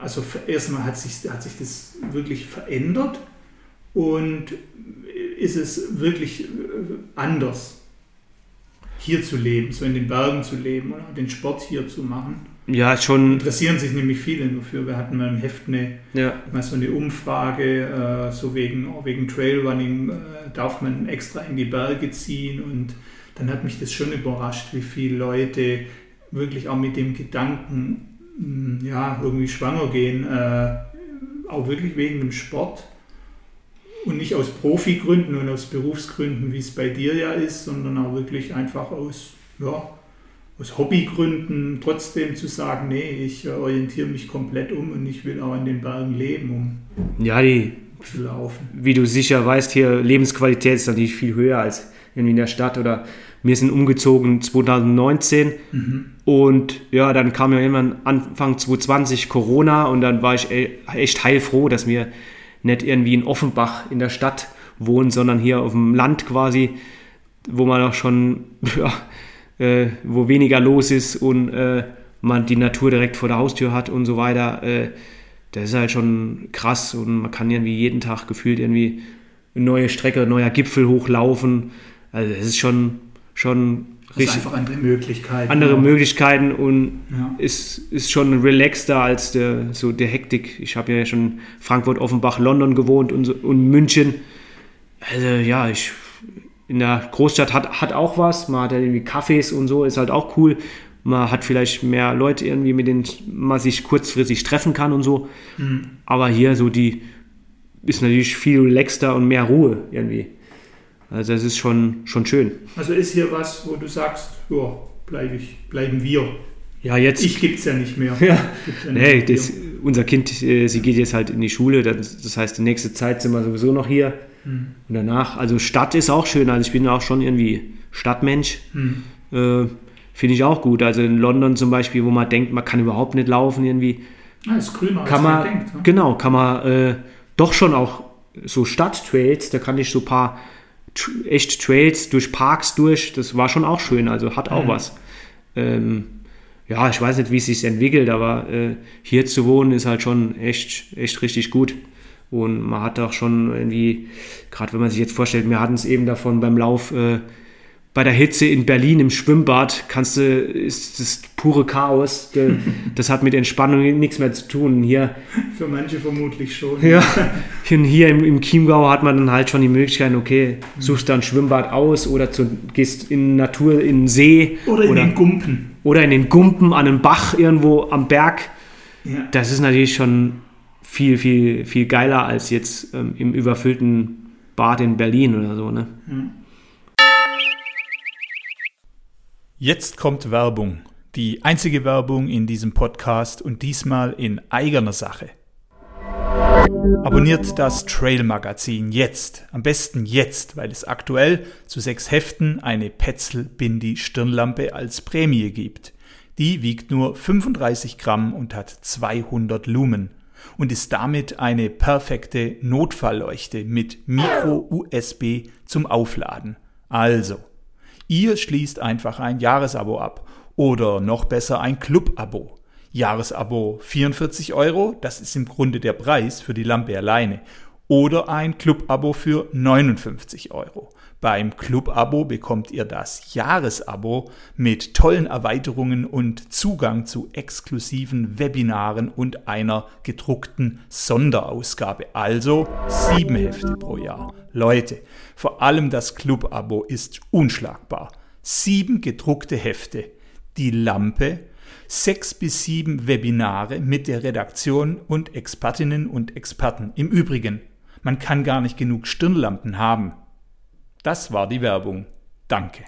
äh, also erstmal hat sich, hat sich das wirklich verändert und ist es wirklich äh, anders? hier zu leben, so in den Bergen zu leben oder den Sport hier zu machen. Ja, schon. Interessieren sich nämlich viele dafür. Wir hatten mal im Heft eine, ja. mal so eine Umfrage, äh, so wegen, wegen Trailrunning, äh, darf man extra in die Berge ziehen und dann hat mich das schon überrascht, wie viele Leute wirklich auch mit dem Gedanken, mh, hm, ja, irgendwie schwanger gehen, äh, auch wirklich wegen dem Sport und nicht aus Profigründen und aus Berufsgründen, wie es bei dir ja ist, sondern auch wirklich einfach aus, ja, aus Hobbygründen trotzdem zu sagen, nee, ich orientiere mich komplett um und ich will auch in den Bergen leben, um ja, die, zu laufen. Wie du sicher weißt, hier Lebensqualität ist natürlich viel höher als in der Stadt oder wir sind umgezogen 2019 mhm. und ja, dann kam ja immer Anfang 2020 Corona und dann war ich e-, echt heilfroh, dass wir nicht irgendwie in Offenbach in der Stadt wohnen, sondern hier auf dem Land quasi, wo man auch schon, ja, äh, wo weniger los ist und äh, man die Natur direkt vor der Haustür hat und so weiter. Äh, das ist halt schon krass und man kann irgendwie jeden Tag gefühlt irgendwie eine neue Strecke, ein neuer Gipfel hochlaufen. Also es ist schon, schon richtig. einfach andere Möglichkeiten. Andere ja. Möglichkeiten und ja. ist, ist schon relaxter als der, so der Hektik. Ich habe ja schon Frankfurt, Offenbach, London gewohnt und, und München. Also ja, ich in der Großstadt hat, hat auch was. Man hat ja irgendwie Cafés und so, ist halt auch cool. Man hat vielleicht mehr Leute irgendwie, mit denen man sich kurzfristig treffen kann und so. Mhm. Aber hier so die ist natürlich viel relaxter und mehr Ruhe irgendwie. Also das ist schon, schon schön. Also ist hier was, wo du sagst, ja, bleib ich, bleiben wir. Ja, jetzt. Ich gibt es ja nicht mehr. Ja. ja nee, das, unser Kind, äh, sie geht jetzt halt in die Schule, das, das, heißt, die nächste Zeit sind wir sowieso noch hier. Hm. Und danach, also Stadt ist auch schön, also ich bin auch schon irgendwie Stadtmensch. Hm. Äh, Finde ich auch gut. Also in London zum Beispiel, wo man denkt, man kann überhaupt nicht laufen irgendwie. Ah, ist grüner, kann man, denkt. Ne? Genau, kann man äh, doch schon auch so Stadttrails, da kann ich so ein paar echt Trails durch Parks durch. Das war schon auch schön, also hat auch mhm. was. Ähm, ja, ich weiß nicht, wie es sich entwickelt, aber äh, hier zu wohnen ist halt schon echt, echt richtig gut. Und man hat auch schon irgendwie, gerade wenn man sich jetzt vorstellt, wir hatten es eben davon beim Lauf, äh, bei der Hitze in Berlin im Schwimmbad kannst du, ist das pure Chaos. Das hat mit Entspannung nichts mehr zu tun. Hier, Für manche vermutlich schon. Ja, hier im, im Chiemgau hat man dann halt schon die Möglichkeit, okay, suchst da ein Schwimmbad aus oder zu, gehst in Natur, in den See. Oder in oder, den Gumpen. Oder in den Gumpen an einem Bach irgendwo am Berg. Ja. Das ist natürlich schon viel, viel, viel geiler als jetzt ähm, im überfüllten Bad in Berlin oder so. Ne? Ja. Jetzt kommt Werbung. Die einzige Werbung in diesem Podcast und diesmal in eigener Sache. Abonniert das Trail Magazin jetzt. Am besten jetzt, weil es aktuell zu sechs Heften eine Petzl Bindi Stirnlampe als Prämie gibt. Die wiegt nur 35 Gramm und hat 200 Lumen und ist damit eine perfekte Notfallleuchte mit Micro-USB zum Aufladen. Also, Ihr schließt einfach ein Jahresabo ab oder noch besser ein Club-Abo. Jahresabo 44 Euro, das ist im Grunde der Preis für die Lampe alleine. Oder ein Club-Abo für 59 Euro. Beim Club-Abo bekommt ihr das Jahresabo mit tollen Erweiterungen und Zugang zu exklusiven Webinaren und einer gedruckten Sonderausgabe. Also sieben Hefte pro Jahr. Leute, vor allem das Club-Abo ist unschlagbar. Sieben gedruckte Hefte, die Lampe, sechs bis sieben Webinare mit der Redaktion und Expertinnen und Experten. Im Übrigen, man kann gar nicht genug Stirnlampen haben. Das war die Werbung. Danke.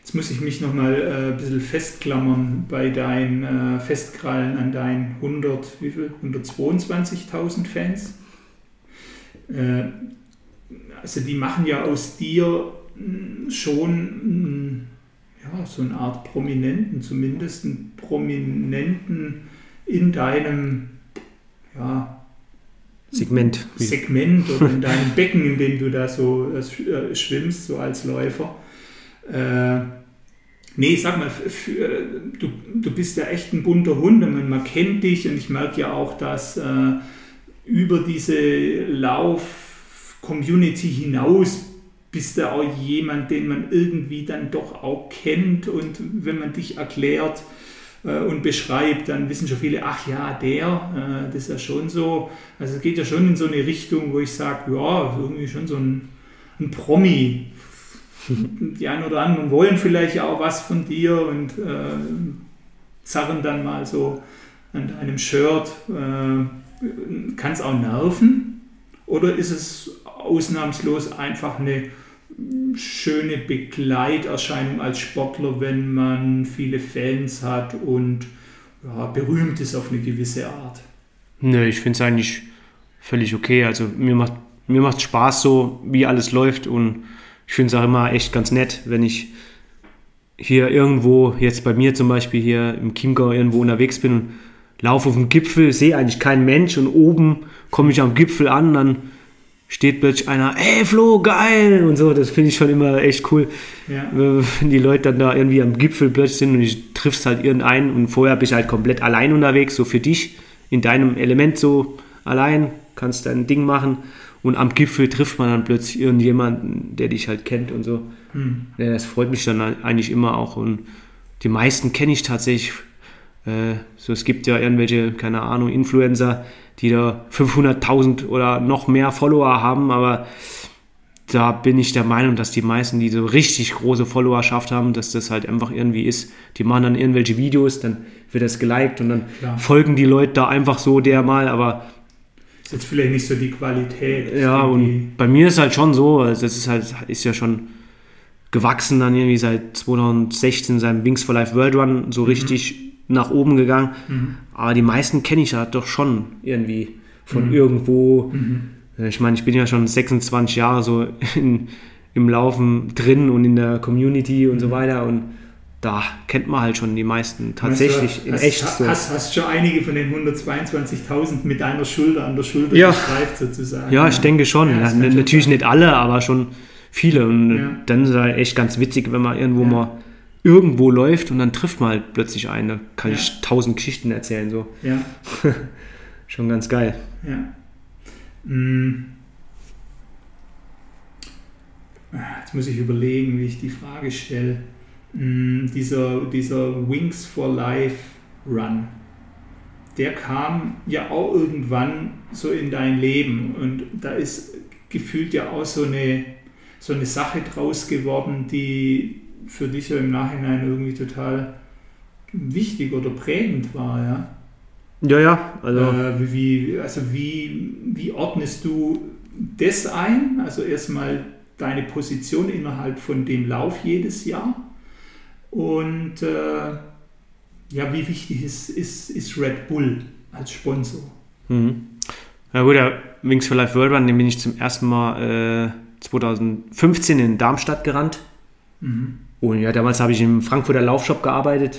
Jetzt muss ich mich nochmal äh, ein bisschen festklammern bei deinen äh, Festkrallen an deinen 100, wie viel? 122.000 Fans. Äh, also die machen ja aus dir mh, schon mh, ja, so eine Art Prominenten, zumindest einen Prominenten in deinem ja, Segment. Segment oder in deinem Becken, in dem du da so äh, schwimmst, so als Läufer. Äh, nee, sag mal, für, du, du bist ja echt ein bunter Hund und man, man kennt dich und ich merke ja auch, dass äh, über diese Lauf-Community hinaus bist du auch jemand, den man irgendwie dann doch auch kennt und wenn man dich erklärt, äh, und beschreibt, dann wissen schon viele, ach ja, der, äh, das ist ja schon so. Also es geht ja schon in so eine Richtung, wo ich sage, ja, irgendwie schon so ein, ein Promi. Die einen oder anderen wollen vielleicht auch was von dir und äh, zerren dann mal so an deinem Shirt. Äh, Kann es auch nerven? Oder ist es ausnahmslos einfach eine schöne Begleiterscheinung als Sportler, wenn man viele Fans hat und ja, berühmt ist auf eine gewisse Art. Nö, ich finde es eigentlich völlig okay. Also mir macht mir macht Spaß so, wie alles läuft und ich finde es auch immer echt ganz nett, wenn ich hier irgendwo, jetzt bei mir zum Beispiel hier im Chiemgau irgendwo unterwegs bin und laufe auf dem Gipfel, sehe eigentlich keinen Mensch und oben komme ich am Gipfel an, dann steht plötzlich einer, ey Flo, geil und so. Das finde ich schon immer echt cool, ja. wenn die Leute dann da irgendwie am Gipfel plötzlich sind und ich triffst halt irgendeinen und vorher bist du halt komplett allein unterwegs, so für dich, in deinem Element so allein, kannst dein Ding machen und am Gipfel trifft man dann plötzlich irgendjemanden, der dich halt kennt und so. Hm. Ja, das freut mich dann eigentlich immer auch und die meisten kenne ich tatsächlich. Äh, so, es gibt ja irgendwelche, keine Ahnung, Influencer, die da 500.000 oder noch mehr Follower haben, aber da bin ich der Meinung, dass die meisten, die so richtig große Followerschaft haben, dass das halt einfach irgendwie ist. Die machen dann irgendwelche Videos, dann wird das geliked und dann Klar. folgen die Leute da einfach so der mal, aber ist jetzt vielleicht nicht so die Qualität. Ja, und bei mir ist halt schon so, also das ist halt, ist ja schon gewachsen dann irgendwie seit 2016 seinem Wings for Life World Run so mhm. Nach oben gegangen. Mhm. Aber die meisten kenne ich ja doch schon irgendwie von mhm. irgendwo. Mhm. Ich meine, ich bin ja schon 26 Jahre so in, im Laufen drin und in der Community und so mhm. weiter. Und da kennt man halt schon die meisten tatsächlich du, in hast, echt. So. Hast, hast schon einige von den 122.000 mit deiner Schulter an der Schulter ja. gestreift sozusagen. Ja, ich denke schon. Ja, ja, natürlich nicht alle, aber schon viele. Und dann ist es halt echt ganz witzig, wenn man irgendwo mal irgendwo läuft und dann trifft man halt plötzlich einen. Da kann ja. ich tausend Geschichten erzählen. So. Ja. Schon ganz geil. Ja. Hm. Jetzt muss ich überlegen, wie ich die Frage stelle. Hm, dieser, dieser Wings for Life Run, der kam ja auch irgendwann so in dein Leben und da ist gefühlt ja auch so eine, so eine Sache draus geworden, die, für dich ja im Nachhinein irgendwie total wichtig oder prägend war, ja? Ja, ja. Also, äh, wie, also wie, wie ordnest du das ein? Also erstmal deine Position innerhalb von dem Lauf jedes Jahr und äh, ja, wie wichtig ist, ist, ist Red Bull als Sponsor? Mhm. Na gut, der Wings for Life World Run, den bin ich zum ersten Mal äh, 2015 in Darmstadt gerannt. Mhm. Und ja, damals habe ich im Frankfurter Laufshop gearbeitet,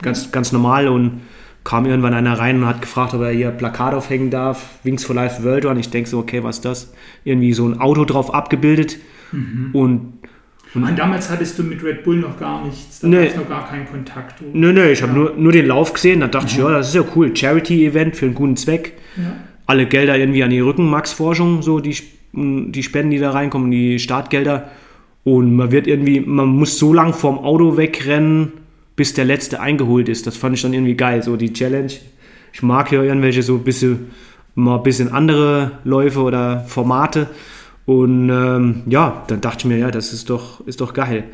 ganz, ganz normal und kam irgendwann einer rein und hat gefragt, ob er hier Plakat aufhängen darf, Wings for Life World Run. Ich denke so, okay, was ist das? Irgendwie so ein Auto drauf abgebildet. Mhm. Und Und damals hattest du mit Red Bull noch gar nichts, da Nee. gab noch gar keinen Kontakt. oder? nö, nö, ich habe Ja. nur, nur den Lauf gesehen, da dachte ich, ja, das ist ja cool. Charity-Event für einen guten Zweck. Ja. Alle Gelder irgendwie an die Rückenmarksforschung, so die, die Spenden, die da reinkommen, die Startgelder. Und man wird irgendwie, man muss so lang vorm Auto wegrennen, bis der letzte eingeholt ist. Das fand ich dann irgendwie geil, so die Challenge. Ich mag ja irgendwelche so ein bisschen, mal ein bisschen andere Läufe oder Formate. Und ähm, ja, dann dachte ich mir, ja, das ist doch, ist doch geil.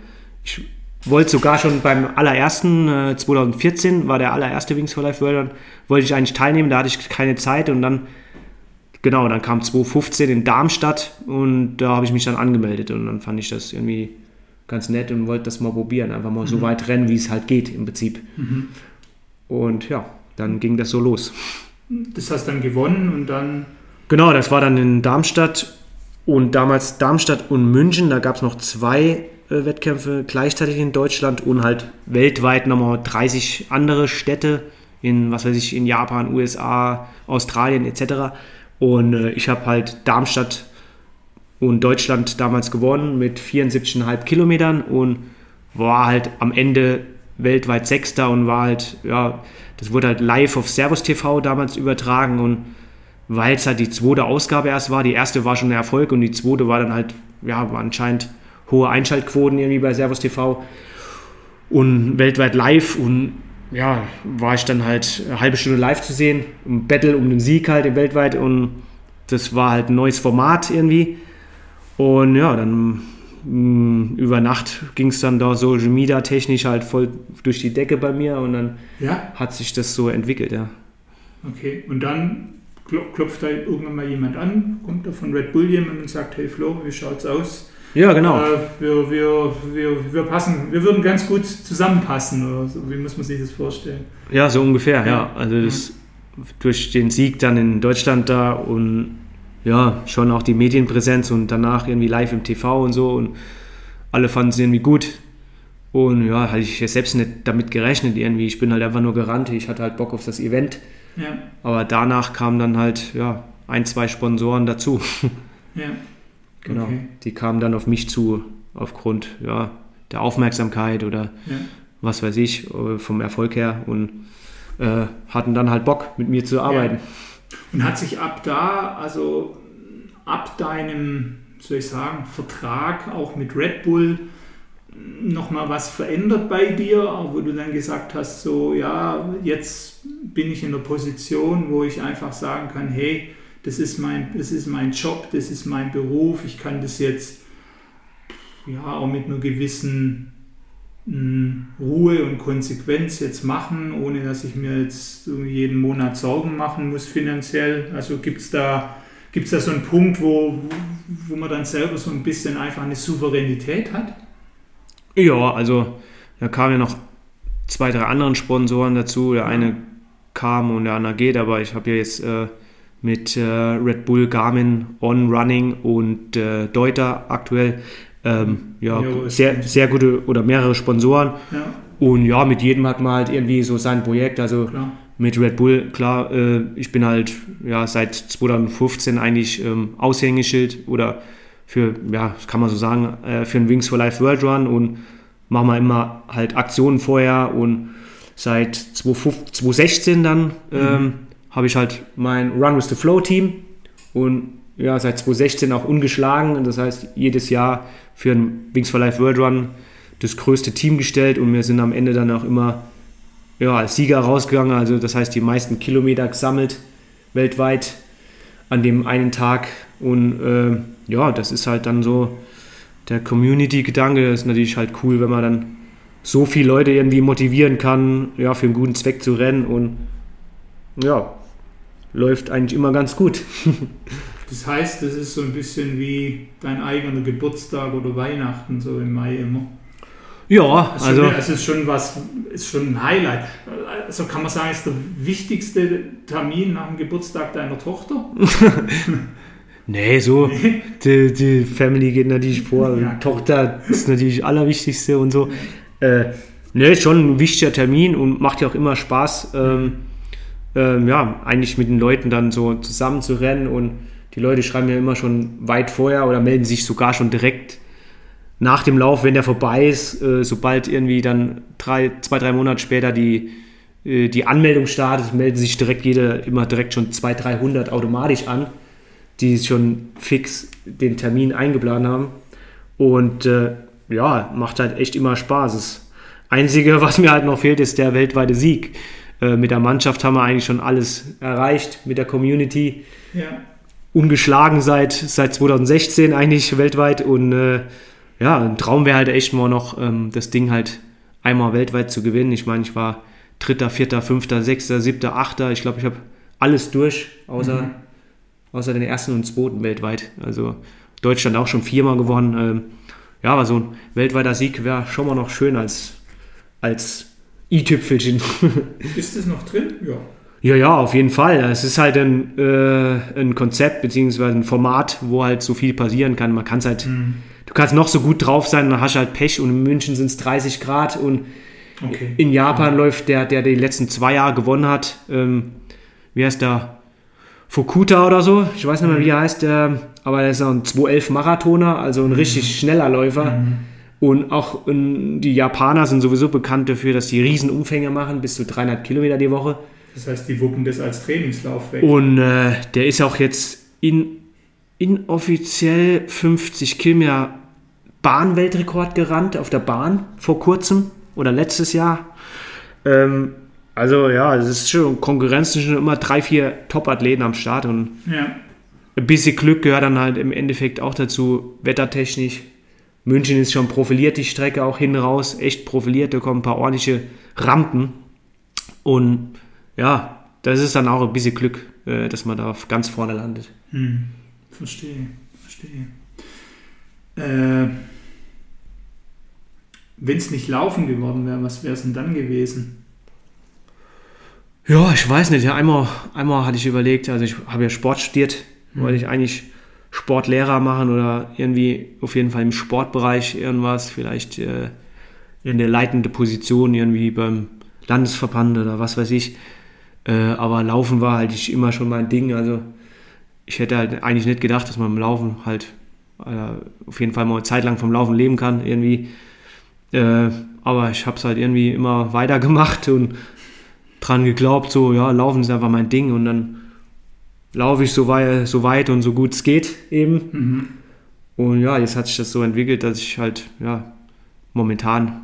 Ich wollte sogar schon beim allerersten, äh, 2014 war der allererste Wings for Life World wollte ich eigentlich teilnehmen, da hatte ich keine Zeit und dann, genau, dann kam 2015 in Darmstadt und da habe ich mich dann angemeldet und dann fand ich das irgendwie ganz nett und wollte das mal probieren, einfach mal so weit rennen, wie es halt geht im Prinzip. Und ja, dann ging das so los. Das hast dann gewonnen und dann, Genau, das war dann in Darmstadt und damals Darmstadt und München. Da gab es noch zwei äh, Wettkämpfe gleichzeitig in Deutschland und halt weltweit nochmal 30 andere Städte in, was weiß ich, in Japan, USA, Australien etc. Und äh, ich habe halt Darmstadt und Deutschland damals gewonnen mit 74,5 Kilometern und war halt am Ende weltweit Sechster und war halt, ja, das wurde halt live auf Servus TV damals übertragen und weil es halt die zweite Ausgabe erst war, die erste war schon ein Erfolg und die zweite war dann halt, ja, war anscheinend hohe Einschaltquoten irgendwie bei Servus TV und weltweit live und ja, war ich dann halt eine halbe Stunde live zu sehen, im Battle um den Sieg halt im weltweit und das war halt ein neues Format irgendwie und ja, dann mh, über Nacht ging es dann da Social Media technisch halt voll durch die Decke bei mir und dann ja, hat sich das so entwickelt, ja. okay. Und dann klo- klopft da irgendwann mal jemand an, kommt da von Red Bull jemand und sagt, hey Flo, wie schaut's aus? Ja, genau. Äh, wir, wir, wir, wir passen, wir würden ganz gut zusammenpassen oder so. Wie muss man sich das vorstellen? Ja, so ungefähr, ja. Ja. Also das, durch den Sieg dann in Deutschland da und ja, schon auch die Medienpräsenz und danach irgendwie live im TV und so und alle fanden es irgendwie gut. Und ja, hatte ich jetzt selbst nicht damit gerechnet irgendwie. Ich bin halt einfach nur gerannt. Ich hatte halt Bock auf das Event. Ja, Aber danach kamen dann halt, ja, ein, zwei Sponsoren dazu. ja. Genau. Okay. Die kamen dann auf mich zu aufgrund ja, der Aufmerksamkeit oder Ja. was weiß ich, äh, vom Erfolg her und äh, hatten dann halt Bock, mit mir zu arbeiten. Und hat sich ab da, also ab deinem, soll ich sagen, Vertrag auch mit Red Bull nochmal was verändert bei dir, wo du dann gesagt hast, so ja, jetzt bin ich in der Position, wo ich einfach sagen kann, hey, das ist mein, das ist mein Job, das ist mein Beruf, ich kann das jetzt ja auch mit einer gewissen mh, Ruhe und Konsequenz jetzt machen, ohne dass ich mir jetzt jeden Monat Sorgen machen muss finanziell. Also gibt es da, gibt's da so einen Punkt, wo, wo man dann selber so ein bisschen einfach eine Souveränität hat? Ja, also da kamen ja noch zwei, drei anderen Sponsoren dazu. Der eine kam und der andere geht, aber ich habe ja jetzt äh, mit äh, Red Bull, Garmin, On Running und äh, Deuter aktuell ähm, ja, ist sehr, sehr gute oder mehrere Sponsoren. Ja, Und ja, mit jedem hat man halt irgendwie so sein Projekt. Also klar. mit Red Bull, klar, äh, ich bin halt ja seit 2015 eigentlich ähm, Aushängeschild oder für, ja, das kann man so sagen, äh, für den Wings for Life World Run und machen wir immer halt Aktionen vorher und seit 2015 2016 dann ähm, habe ich halt mein Run with the Flow Team und ja, seit 2016 auch ungeschlagen. Das heißt, jedes Jahr für den Wings for Life World Run das größte Team gestellt und wir sind am Ende dann auch immer ja, als Sieger rausgegangen. Also das heißt, die meisten Kilometer gesammelt weltweit an dem einen Tag. Und äh, ja, das ist halt dann so der Community-Gedanke. Das ist natürlich halt cool, wenn man dann so viele Leute irgendwie motivieren kann, ja, für einen guten Zweck zu rennen und ja, läuft eigentlich immer ganz gut. Das heißt, das ist so ein bisschen wie dein eigener Geburtstag oder Weihnachten, so im Mai immer. Ja, Also, also es ist schon was, ist schon ein Highlight. Also kann man sagen, ist der wichtigste Termin nach dem Geburtstag deiner Tochter? nee, so die, die Family geht natürlich vor. Ja. Tochter ist natürlich Allerwichtigste und so. Äh, ne, schon ein wichtiger Termin und macht ja auch immer Spaß. Ähm, ähm, ja, eigentlich mit den Leuten dann so zusammen zu rennen und die Leute schreiben ja immer schon weit vorher oder melden sich sogar schon direkt nach dem Lauf, wenn der vorbei ist, äh, sobald irgendwie dann drei, zwei, drei Monate später die, äh, die Anmeldung startet, melden sich direkt jeder immer direkt schon 200, 300 automatisch an, die schon fix den Termin eingeplant haben. Und äh, ja, macht halt echt immer Spaß. Das Einzige, was mir halt noch fehlt, ist der weltweite Sieg. Äh, mit der Mannschaft haben wir eigentlich schon alles erreicht, mit der Community. Ja. Ungeschlagen seit, seit 2016 eigentlich weltweit und äh, ja, ein Traum wäre halt echt mal noch, ähm, das Ding halt einmal weltweit zu gewinnen. Ich meine, ich war Dritter, Vierter, Fünfter, Sechster, Siebter, Achter. Ich glaube, ich habe alles durch, außer, mhm. außer den ersten und zweiten weltweit. Also Deutschland auch schon viermal gewonnen. Ähm, ja, aber so ein weltweiter Sieg wäre schon mal noch schön als, als i-Tüpfelchen. Ist das noch drin? Ja. Ja, ja, auf jeden Fall. Es ist halt ein, äh, ein Konzept bzw. ein Format, wo halt so viel passieren kann. Man kann es halt mhm du kannst noch so gut drauf sein, dann hast du halt Pech und in München sind es 30 Grad und okay. in Japan ja. läuft der, der die letzten zwei Jahre gewonnen hat, ähm, wie heißt der? Fukuta oder so, ich weiß nicht mehr, wie er heißt, äh, aber der ist ein 211 Marathoner, also ein mhm. richtig schneller Läufer. Und auch ähm, die Japaner sind sowieso bekannt dafür, dass die Riesenumfänge machen, bis zu 300 Kilometer die Woche. Das heißt, die wuppen das als Trainingslauf weg. Und äh, der ist auch jetzt in inoffiziell 50 Kilometer Bahnweltrekord gerannt auf der Bahn vor kurzem oder letztes Jahr. Ähm, also ja, es ist schon Konkurrenz, sind schon immer drei, vier Top-Athleten am Start und ja. ein bisschen Glück gehört dann halt im Endeffekt auch dazu, wettertechnisch. München ist schon profiliert, die Strecke auch hin raus, echt profiliert, da kommen ein paar ordentliche Rampen und ja, das ist dann auch ein bisschen Glück, äh, dass man da ganz vorne landet. Hm. Verstehe, verstehe. Äh, Wenn es nicht laufen geworden wäre, was wäre es denn dann gewesen? Ja, ich weiß nicht. Ja, einmal, einmal hatte ich überlegt, also ich habe ja Sport studiert, mhm. wollte ich eigentlich Sportlehrer machen oder irgendwie auf jeden Fall im Sportbereich irgendwas, vielleicht äh, in der leitende Position irgendwie beim Landesverband oder was weiß ich. Äh, aber Laufen war halt immer schon mein Ding. Also ich hätte halt eigentlich nicht gedacht, dass man im Laufen halt äh, auf jeden Fall mal eine Zeit lang vom Laufen leben kann, irgendwie. Äh, aber ich habe es halt irgendwie immer weitergemacht und dran geglaubt, so, ja, Laufen ist einfach mein Ding und dann laufe ich so weit, so weit und so gut es geht eben. Mhm. Und ja, jetzt hat sich das so entwickelt, dass ich halt, ja, momentan,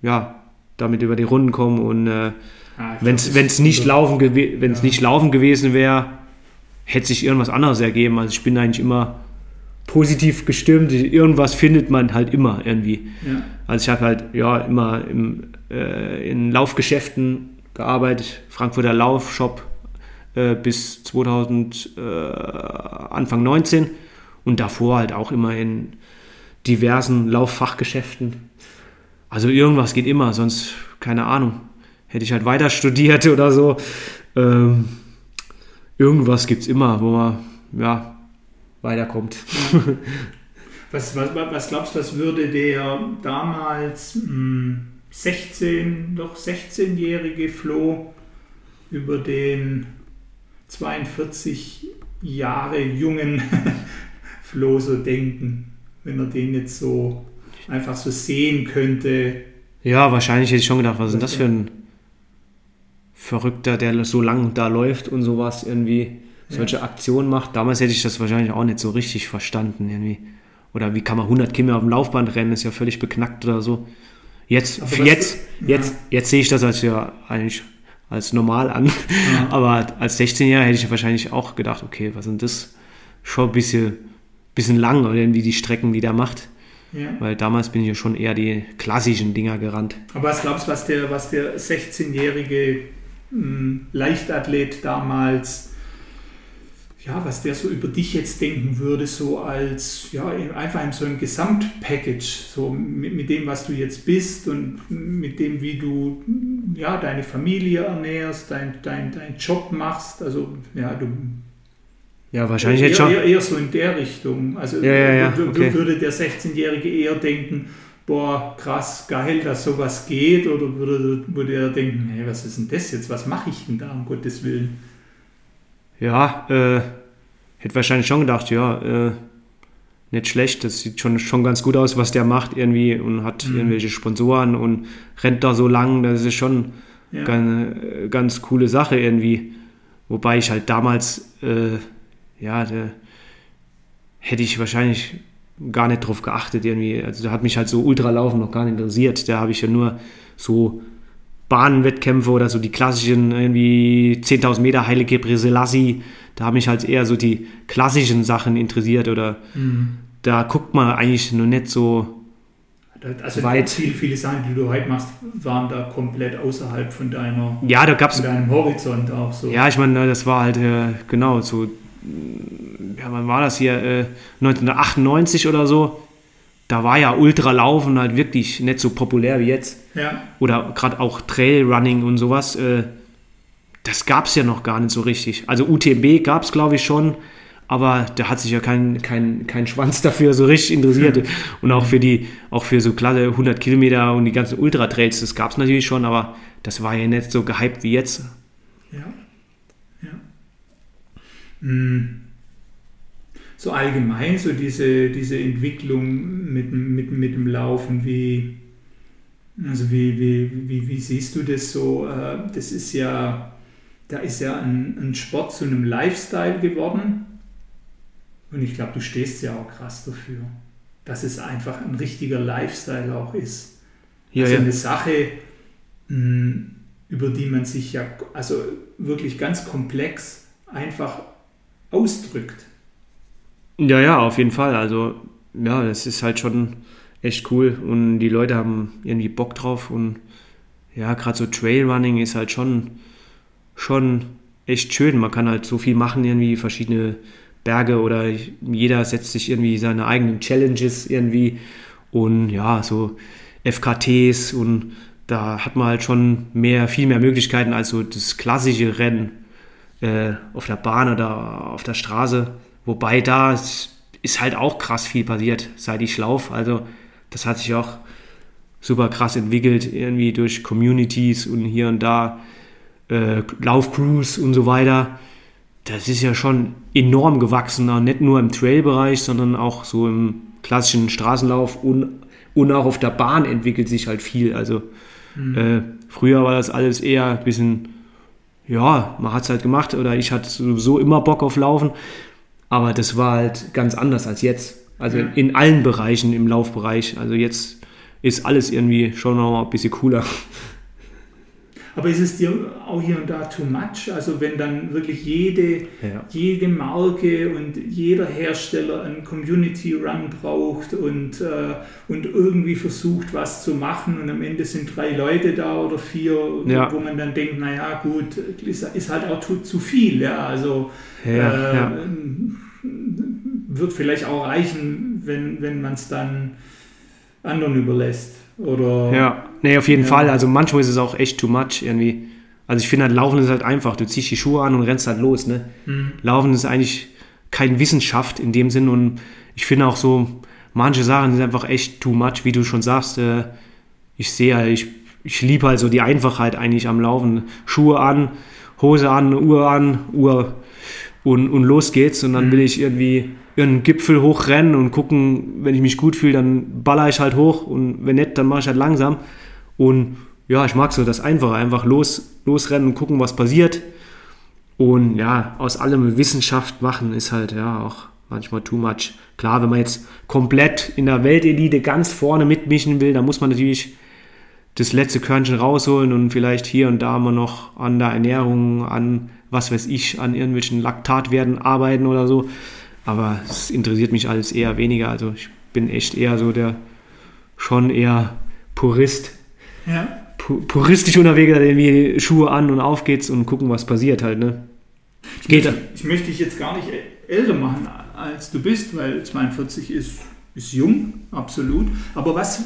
ja, damit über die Runden komme und äh, ah, wenn es nicht, laufen ja. nicht laufen gewesen wäre, hätte sich irgendwas anderes ergeben. Also ich bin eigentlich immer positiv gestimmt. Irgendwas findet man halt immer irgendwie. Ja. Also ich habe halt ja immer im, äh, in Laufgeschäften gearbeitet, Frankfurter Laufshop äh, bis 2000 äh, Anfang 19 und davor halt auch immer in diversen Lauffachgeschäften. Also irgendwas geht immer, sonst keine Ahnung. Hätte ich halt weiter studiert oder so. Ähm, irgendwas gibt es immer, wo man ja, weiterkommt. Was, was, was glaubst du, was würde der damals mh, hm, 16, doch 16-jährige Flo über den 42 Jahre jungen Flo so denken, wenn er den jetzt so einfach so sehen könnte? Ja, wahrscheinlich hätte ich schon gedacht, was ist denn das für ein Verrückter, der so lang da läuft und sowas irgendwie solche ja. Aktionen macht. Damals hätte ich das wahrscheinlich auch nicht so richtig verstanden irgendwie. Oder wie kann man 100 Kilometer auf dem Laufband rennen, ist ja völlig beknackt oder so. Jetzt, jetzt, du, jetzt, ja. jetzt sehe ich das als ja eigentlich als normal an. Ja. Aber als 16-Jähriger hätte ich wahrscheinlich auch gedacht, okay, was sind das? Schon ein bisschen, bisschen lang oder irgendwie die Strecken, die der macht. Ja. Weil damals bin ich ja schon eher die klassischen Dinger gerannt. Aber was glaubst du, was der, was der 16-jährige Leichtathlet damals, ja, was der so über dich jetzt denken würde, so als, ja, einfach in so ein Gesamtpackage, so mit, mit dem, was du jetzt bist und mit dem, wie du, ja, deine Familie ernährst, dein, dein, dein Job machst, also, ja, du ja, wahrscheinlich eher, jetzt schon. Eher, eher, so in der Richtung. Also ja, ja, ja. Okay. würde der 16-Jährige eher denken, boah, krass, geil, dass sowas geht? Oder würde, würde er denken, hey, was ist denn das jetzt? Was mache ich denn da, um Gottes Willen? Ja, äh, hätte wahrscheinlich schon gedacht, ja, äh, nicht schlecht, das sieht schon, schon ganz gut aus, was der macht irgendwie und hat mhm. irgendwelche Sponsoren und rennt da so lang, das ist schon ja. ganz, ganz coole Sache irgendwie. Wobei ich halt damals, äh, ja, da hätte ich wahrscheinlich gar nicht drauf geachtet irgendwie. Also da hat mich halt so Ultralaufen noch gar nicht interessiert. Da habe ich ja nur so Bahnenwettkämpfe oder so die klassischen irgendwie 10.000 Meter Heile Gebre Selassie. Da haben mich halt eher so die klassischen Sachen interessiert oder mhm. da guckt man eigentlich nur nicht so also weit. Viele, viele Sachen, die du heute machst, waren da komplett außerhalb von deiner ja, da gab's, von deinem Horizont auch so. Ja, ich meine, das war halt äh, genau so ja, wann war das hier, äh, 1998 oder so, da war ja Ultralaufen halt wirklich nicht so populär wie jetzt. Ja. Oder gerade auch Trailrunning und sowas. Äh, das gab es ja noch gar nicht so richtig. Also UTMB gab es, glaube ich, schon, aber da hat sich ja kein, kein, kein Schwanz dafür so richtig interessiert. Ja. Und auch für die, auch für so klasse 100 Kilometer und die ganzen Ultratrails, das gab es natürlich schon, aber das war ja nicht so gehypt wie jetzt. Ja. Ja. Mhm so allgemein so diese, diese Entwicklung mit, mit, mit dem Laufen, wie, also wie, wie, wie, wie siehst du das so? Äh, das ist ja, da ist ja ein, ein Sport zu einem Lifestyle geworden. Und ich glaube, du stehst ja auch krass dafür, dass es einfach ein richtiger Lifestyle auch ist. Ja, also ja. eine Sache, hm, über die man sich ja also wirklich ganz komplex einfach ausdrückt. Ja, ja, auf jeden Fall. Also, ja, das ist halt schon echt cool und die Leute haben irgendwie Bock drauf und ja, gerade so Trailrunning ist halt schon, schon echt schön. Man kann halt so viel machen, irgendwie verschiedene Berge oder jeder setzt sich irgendwie seine eigenen Challenges irgendwie und ja, so FKTs und da hat man halt schon mehr, viel mehr Möglichkeiten als so das klassische Rennen äh, auf der Bahn oder auf der Straße. Wobei da ist halt auch krass viel passiert, seit ich laufe. Also das hat sich auch super krass entwickelt, irgendwie durch Communities und hier und da äh, Laufcrews und so weiter. Das ist ja schon enorm gewachsen, nicht nur im Trailbereich, sondern auch so im klassischen Straßenlauf und, und auch auf der Bahn entwickelt sich halt viel. Also mhm. äh, früher war das alles eher ein bisschen, ja, man hat es halt gemacht oder ich hatte sowieso immer Bock auf Laufen. Aber das war halt ganz anders als jetzt. Also ja. in allen Bereichen im Laufbereich. Also jetzt ist alles irgendwie schon noch mal ein bisschen cooler. Aber ist es dir auch hier und da too much? Also wenn dann wirklich jede, ja. jede Marke und jeder Hersteller einen Community Run braucht und, äh, und irgendwie versucht, was zu machen und am Ende sind drei Leute da oder vier, ja. wo man dann denkt, naja gut, ist, ist halt auch zu, zu viel. Ja, also ja, äh, wird vielleicht auch reichen, wenn, wenn man es dann anderen überlässt. Oder, ja, nee, auf jeden ja. Fall. Also manchmal ist es auch echt too much irgendwie. Also ich finde halt, Laufen ist halt einfach. Du ziehst die Schuhe an und rennst halt los. Ne? Mhm. Laufen ist eigentlich keine Wissenschaft in dem Sinn und ich finde auch so, manche Sachen sind einfach echt too much, wie du schon sagst. Äh, ich sehe halt, ich, ich liebe halt so die Einfachheit eigentlich am Laufen. Schuhe an, Hose an, Uhr an, Uhr und, und los geht's. Und dann mhm. will ich irgendwie ihren Gipfel hochrennen und gucken, wenn ich mich gut fühle, dann baller ich halt hoch und wenn nicht, dann mache ich halt langsam. Und ja, ich mag so das Einfache, einfach los, losrennen und gucken, was passiert. Und ja, aus allem Wissenschaft machen ist halt ja auch manchmal too much. Klar, wenn man jetzt komplett in der Weltelite ganz vorne mitmischen will, dann muss man natürlich das letzte Körnchen rausholen und vielleicht hier und da mal noch an der Ernährung, an was weiß ich, an irgendwelchen Laktatwerten arbeiten oder so. Aber es interessiert mich alles eher weniger. Also ich bin echt eher so der schon eher Purist. Ja. puristisch unterwegs, der irgendwie Schuhe an und auf geht's und gucken, was passiert halt, ne? Ich, Geht möchte, ich möchte dich jetzt gar nicht älter machen, als du bist, weil 42 ist, ist jung, absolut. Aber was,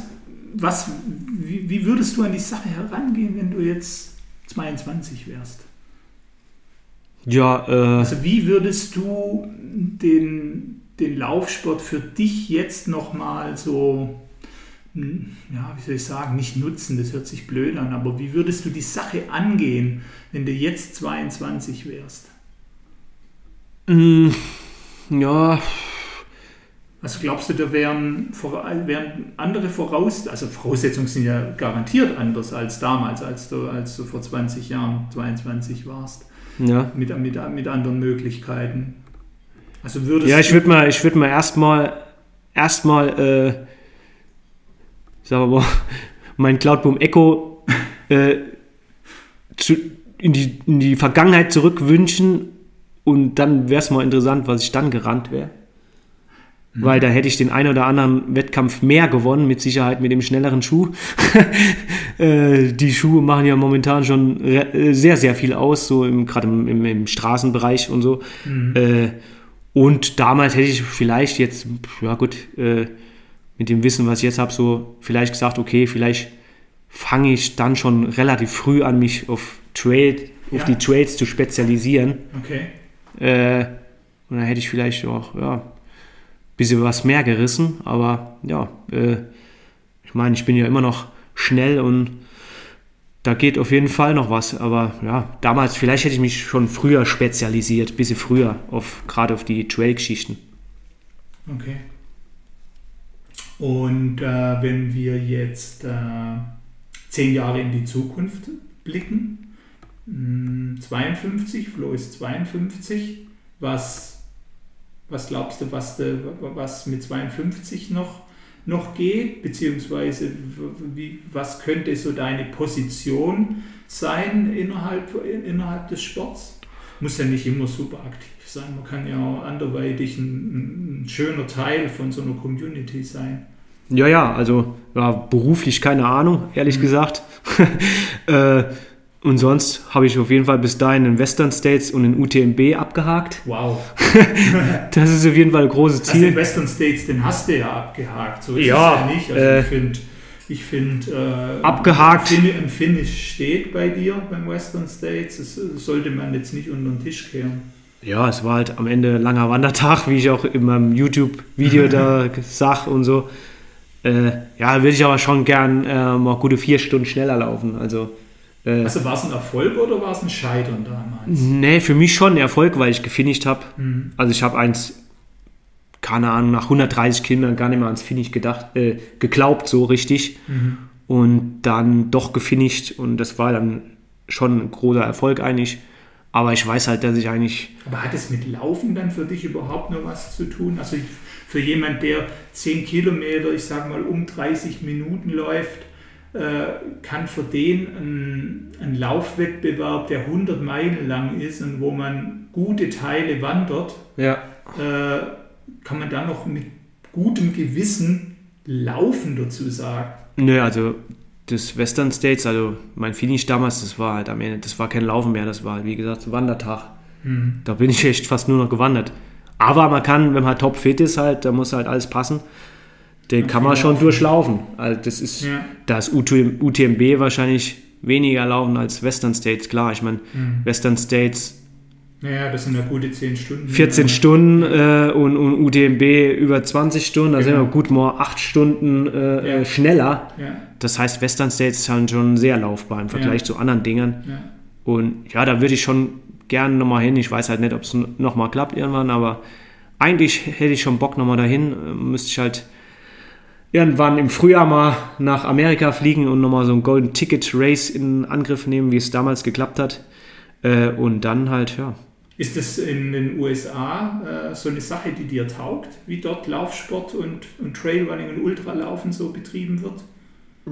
was, wie, wie würdest du an die Sache herangehen, wenn du jetzt 22 wärst? Ja, äh, Also wie würdest du den, den Laufsport für dich jetzt nochmal so ja, wie soll ich sagen, nicht nutzen, das hört sich blöd an, aber wie würdest du die Sache angehen, wenn du jetzt 22 wärst? Mm, ja, Also glaubst du, da wären, wären andere Voraus also Voraussetzungen sind ja garantiert anders als damals, als du, als du vor 20 Jahren 22 warst, ja. mit, mit, mit anderen Möglichkeiten. Also würdest Ja, ich würde mal, ich würde mal erstmal, erstmal, äh, sagen wir mal, mein Cloudboom Echo äh, zu, in, die, in die Vergangenheit zurückwünschen und dann wäre es mal interessant, was ich dann gerannt wäre. Weil da hätte ich den einen oder anderen Wettkampf mehr gewonnen, mit Sicherheit mit dem schnelleren Schuh. äh, die Schuhe machen ja momentan schon äh, sehr, sehr viel aus, so im, gerade im, im, im Straßenbereich und so. Äh, und damals hätte ich vielleicht jetzt, ja gut, mit dem Wissen, was ich jetzt habe, so vielleicht gesagt, okay, vielleicht fange ich dann schon relativ früh an, mich auf Trail, auf Ja. die Trails zu spezialisieren. Okay. Und dann hätte ich vielleicht auch, ja, bisschen was mehr gerissen. Aber ja, äh, ich meine, ich bin ja immer noch schnell und da geht auf jeden Fall noch was. Aber ja, damals, vielleicht hätte ich mich schon früher spezialisiert, ein bisschen früher, auf, gerade auf die Trail-Geschichten. Okay. Und äh, wenn wir jetzt äh, zehn Jahre in die Zukunft blicken, mh, 52, Flo ist 52, was, was glaubst du, was, de, was mit 52 noch, noch geht, beziehungsweise wie, was könnte so deine Position sein innerhalb, innerhalb des Sports? Muss ja nicht immer super aktiv sein, man kann ja auch anderweitig ein, ein schöner Teil von so einer Community sein. Ja, ja, also ja, beruflich keine Ahnung, ehrlich gesagt. äh, und sonst habe ich auf jeden Fall bis dahin in Western States und in UTMB abgehakt. Wow. Das ist auf jeden Fall ein großes Also den Ziel. Western States, den hast du ja abgehakt. So ist Ja, es ja nicht. Also äh, ich finde, ich find, äh, Abgehakt. Ein Fin- ein Finish steht bei dir beim Western States. Das äh, sollte man jetzt nicht unter den Tisch kehren. Ja, es war halt am Ende ein langer Wandertag, wie ich auch in meinem YouTube-Video da sag und so. Äh, ja, würde ich aber schon gern mal gute vier Stunden schneller laufen. Also, Also war es ein Erfolg oder war es ein Scheitern damals? nee, für mich schon ein Erfolg, weil ich gefinisht habe. Mhm. Also ich habe eins, keine Ahnung, nach 130 Kindern gar nicht mehr ans Finish gedacht, äh, geglaubt, so richtig. Mhm. Und dann doch gefinisht und das war dann schon ein großer Erfolg eigentlich. Aber ich weiß halt, dass ich eigentlich Aber hat es mit Laufen dann für dich überhaupt noch was zu tun? Also für jemand, der 10 Kilometer, ich sag mal um 30 Minuten läuft, äh, kann für den ein, ein Laufwettbewerb, der 100 Meilen lang ist und wo man gute Teile wandert, ja. äh, kann man da noch mit gutem Gewissen Laufen dazu sagen. Nö, also das Western States, also mein Finish damals, das war halt am Ende, das war kein Laufen mehr, das war halt, wie gesagt, ein Wandertag. Hm. Da bin ich echt fast nur noch gewandert. Aber man kann, wenn man top fit ist, halt, da muss halt alles passen. Den Ja, kann man viel schon laufen. durchlaufen. Also das ist, Ja. da ist UTM, UTMB wahrscheinlich weniger laufen als Western States, klar. Ich meine, Hm. Western States Naja, das sind ja gute 10 Stunden. 14 Ja. Stunden äh, und, und UTMB über 20 Stunden, da sind Genau. wir gut mal 8 Stunden äh, Ja. äh, schneller. Ja, Das heißt, Western States ist halt schon sehr laufbar im Vergleich zu anderen Dingern. ja. Und ja, da würde ich schon gerne nochmal hin. Ich weiß halt nicht, ob es nochmal klappt irgendwann, aber eigentlich hätte ich schon Bock nochmal dahin. Äh, Müsste ich halt irgendwann im Frühjahr mal nach Amerika fliegen und nochmal so ein Golden Ticket Race in Angriff nehmen, wie es damals geklappt hat. Äh, Und dann halt, ja. Ist das in den USA äh, so eine Sache, die dir taugt, wie dort Laufsport und, und Trailrunning und Ultralaufen so betrieben wird?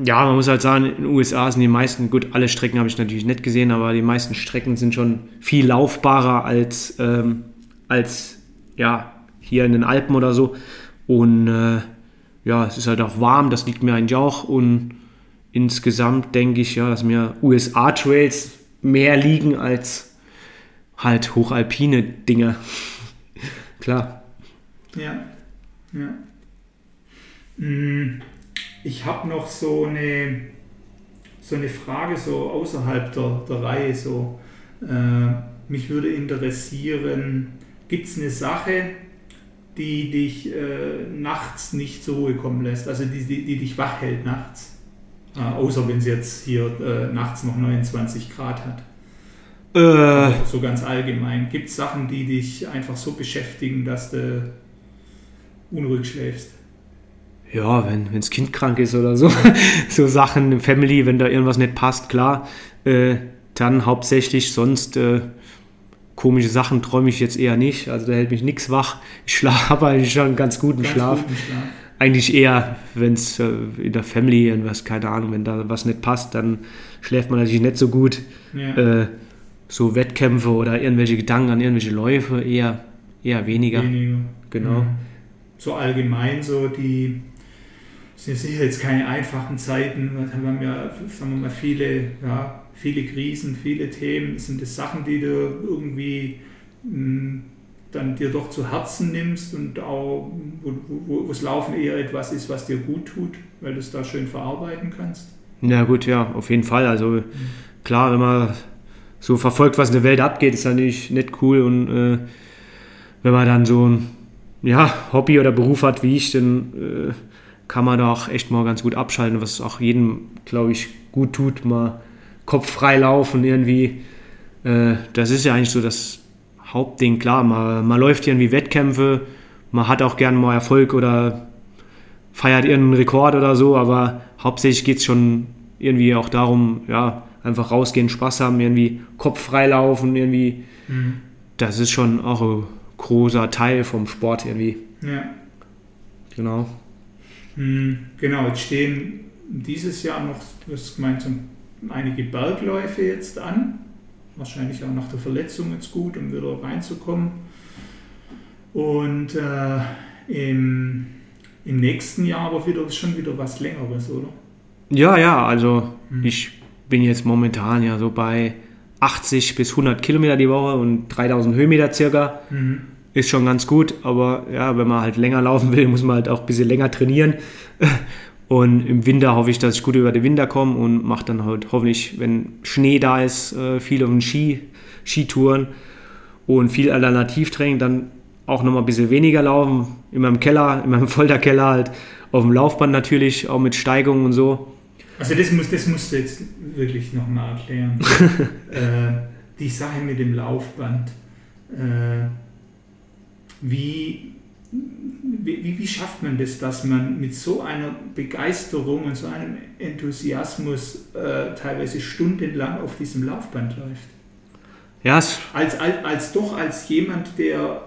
Ja, man muss halt sagen, in den USA sind die meisten, gut, alle Strecken habe ich natürlich nicht gesehen, aber die meisten Strecken sind schon viel laufbarer als, ähm, als ja, hier in den Alpen oder so. Und äh, ja, es ist halt auch warm, das liegt mir eigentlich auch. Und insgesamt denke ich ja, dass mir USA-Trails mehr liegen als halt hochalpine Dinge. Klar. Ja, ja. Mm, Ich habe noch so eine, so eine Frage so außerhalb der, der Reihe. So. Äh, mich würde interessieren, gibt es eine Sache, die dich äh, nachts nicht zur Ruhe kommen lässt, also die, die, die dich wach hält nachts? Äh, außer wenn es jetzt hier äh, nachts noch 29 Grad hat. Äh, So ganz allgemein. Gibt es Sachen, die dich einfach so beschäftigen, dass du unruhig schläfst? ja, wenn das Kind krank ist oder so, so Sachen im Family, wenn da irgendwas nicht passt, klar, äh, dann hauptsächlich sonst äh, komische Sachen träume ich jetzt eher nicht, also da hält mich nichts wach. Ich schlafe eigentlich schon einen ganz guten Ganz Schlaf. guten Schlaf. Eigentlich eher, wenn es äh, in der Family irgendwas, keine Ahnung, wenn da was nicht passt, dann schläft man natürlich nicht so gut. Ja. Äh, so Wettkämpfe oder irgendwelche Gedanken an irgendwelche Läufe eher, eher weniger. Weniger. Genau. Mhm. So allgemein, so die, es sind sicher jetzt keine einfachen Zeiten, wir haben ja, sagen wir mal, viele, ja, viele Krisen, viele Themen. Sind das Sachen, die du irgendwie mh, dann dir doch zu Herzen nimmst und auch, wo, wo, wo das Laufen eher etwas ist, was dir gut tut, weil du es da schön verarbeiten kannst? Na gut, ja, auf jeden Fall. Also klar, wenn man so verfolgt, was in der Welt abgeht, ist natürlich nicht cool. Und äh, wenn man dann so ein ja, Hobby oder Beruf hat wie ich, dann äh, kann man da auch echt mal ganz gut abschalten, was auch jedem, glaube ich, gut tut, mal Kopf frei laufen irgendwie. Äh, das ist ja eigentlich so das Hauptding. Klar, man, man läuft irgendwie Wettkämpfe, man hat auch gern mal Erfolg oder feiert irgendeinen Rekord oder so, aber hauptsächlich geht es schon irgendwie auch darum, ja, einfach rausgehen, Spaß haben, irgendwie Kopf frei laufen, irgendwie. Das ist schon auch ein großer Teil vom Sport irgendwie. Ja. Genau. Hm, Genau, jetzt stehen dieses Jahr noch, du hast gemeint, so einige Bergläufe jetzt an. Wahrscheinlich auch nach der Verletzung jetzt gut, um wieder reinzukommen. Und äh, im, im nächsten Jahr aber wieder schon wieder was Längeres, oder? Ja, ja, also Mhm. ich bin jetzt momentan ja so bei 80 bis 100 Kilometer die Woche und 3000 Höhenmeter circa. Mhm. Ist schon ganz gut, aber ja, wenn man halt länger laufen will, muss man halt auch ein bisschen länger trainieren. Und im Winter hoffe ich, dass ich gut über den Winter komme und mache dann halt hoffentlich, wenn Schnee da ist, äh, viel auf den Ski, Skitouren und viel Alternativtraining, dann auch nochmal ein bisschen weniger laufen. In meinem Keller, in meinem Folterkeller halt, auf dem Laufband natürlich, auch mit Steigungen und so. Also das, muss, das musst du jetzt wirklich nochmal erklären. äh, die Sache mit dem Laufband. Äh, wie, wie, wie schafft man das, dass man mit so einer Begeisterung und so einem Enthusiasmus äh, teilweise stundenlang auf diesem Laufband läuft? Ja, Als, als, als doch als jemand, der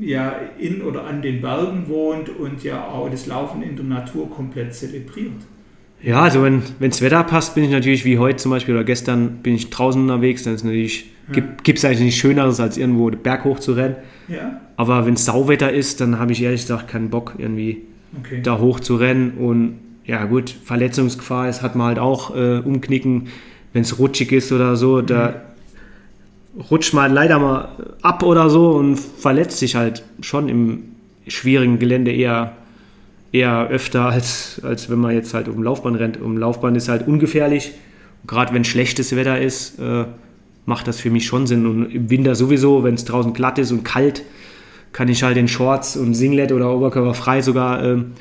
ja in oder an den Bergen wohnt und ja auch das Laufen in der Natur komplett zelebriert. ja also wenn das Wetter passt, bin ich natürlich wie heute zum Beispiel oder gestern bin ich draußen unterwegs, dann ist natürlich, gibt es eigentlich nichts Schöneres, als irgendwo den Berg hoch zu rennen. Ja, Aber wenn es Sauwetter ist, dann habe ich ehrlich gesagt keinen Bock, irgendwie okay. da hoch zu rennen. Und ja gut, Verletzungsgefahr ist, hat man halt auch äh, umknicken, wenn es rutschig ist oder so. Da rutscht man halt leider mal ab oder so und verletzt sich halt schon im schwierigen Gelände eher, eher öfter, als, als wenn man jetzt halt um Laufbahn rennt. Um Laufbahn ist halt ungefährlich. Gerade wenn schlechtes Wetter ist, äh, macht das für mich schon Sinn. Und im Winter sowieso, wenn es draußen glatt ist und kalt, kann ich halt in Shorts und Singlet oder Oberkörper frei sogar ähm,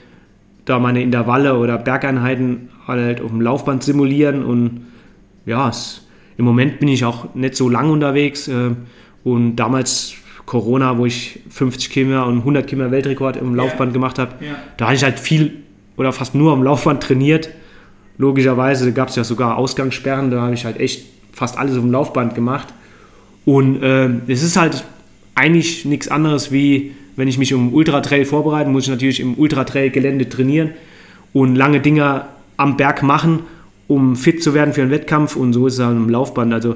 da meine Intervalle oder Bergeinheiten halt auf dem Laufband simulieren. Und ja, es, im Moment bin ich auch nicht so lang unterwegs. Äh, und damals Corona, wo ich 50 Kilometer und 100 Kilometer Weltrekord im Laufband gemacht habe, Ja. da habe ich halt viel oder fast nur am Laufband trainiert. Logischerweise gab es ja sogar Ausgangssperren, da habe ich halt echt fast alles auf dem Laufband gemacht. Und äh, es ist halt eigentlich nichts anderes wie, wenn ich mich um Ultratrail vorbereite, muss ich natürlich im Ultratrail-Gelände trainieren und lange Dinger am Berg machen, um fit zu werden für einen Wettkampf. Und so ist es halt im Laufband. Also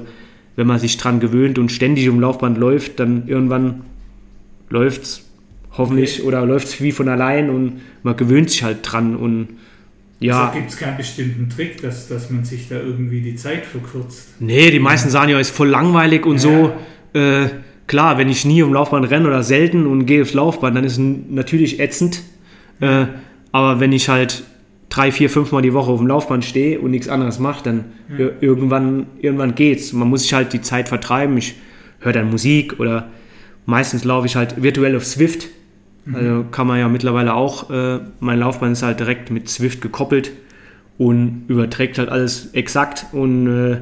wenn man sich dran gewöhnt und ständig um Laufband läuft, dann irgendwann läuft es hoffentlich oder läuft es wie von allein und man gewöhnt sich halt dran und ja. Also gibt es keinen bestimmten Trick, dass, dass man sich da irgendwie die Zeit verkürzt. Nee, die meisten sagen ja, ist voll langweilig und so. Äh, klar, wenn ich nie um Laufband renne oder selten und gehe aufs Laufband, dann ist es natürlich ätzend. Äh, aber wenn ich halt drei, vier, fünf Mal die Woche auf dem Laufband stehe und nichts anderes mache, dann ir- irgendwann, irgendwann geht's. Man muss sich halt die Zeit vertreiben. Ich höre dann Musik oder meistens laufe ich halt virtuell auf Swift. Also kann man ja mittlerweile auch, äh, mein Laufband ist halt direkt mit Swift gekoppelt und überträgt halt alles exakt und äh,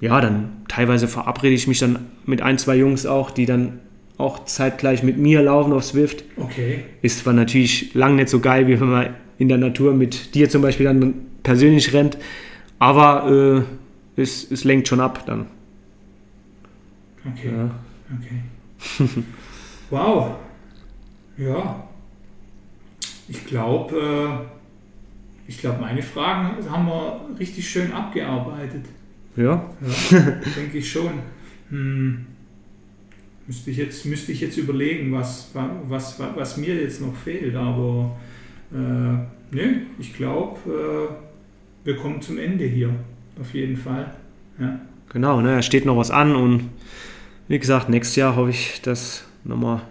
ja, dann teilweise verabrede ich mich dann mit ein, zwei Jungs auch, die dann auch zeitgleich mit mir laufen auf Swift. Okay. Ist zwar natürlich lang nicht so geil, wie wenn man in der Natur mit dir zum Beispiel dann persönlich rennt, aber äh, es, es lenkt schon ab dann. Okay. Ja. Okay. wow. Ja. Ich glaube, äh, ich glaube, meine Fragen haben wir richtig schön abgearbeitet. Ja, Ja, denke ich schon. Hm. Müsste, ich jetzt, müsste ich jetzt überlegen, was, was, was, was mir jetzt noch fehlt. Aber äh, ne, ich glaube, äh, wir kommen zum Ende hier. Auf jeden Fall. Ja. genau, ne, da steht noch was an und wie gesagt, nächstes Jahr hoffe ich, dass nochmal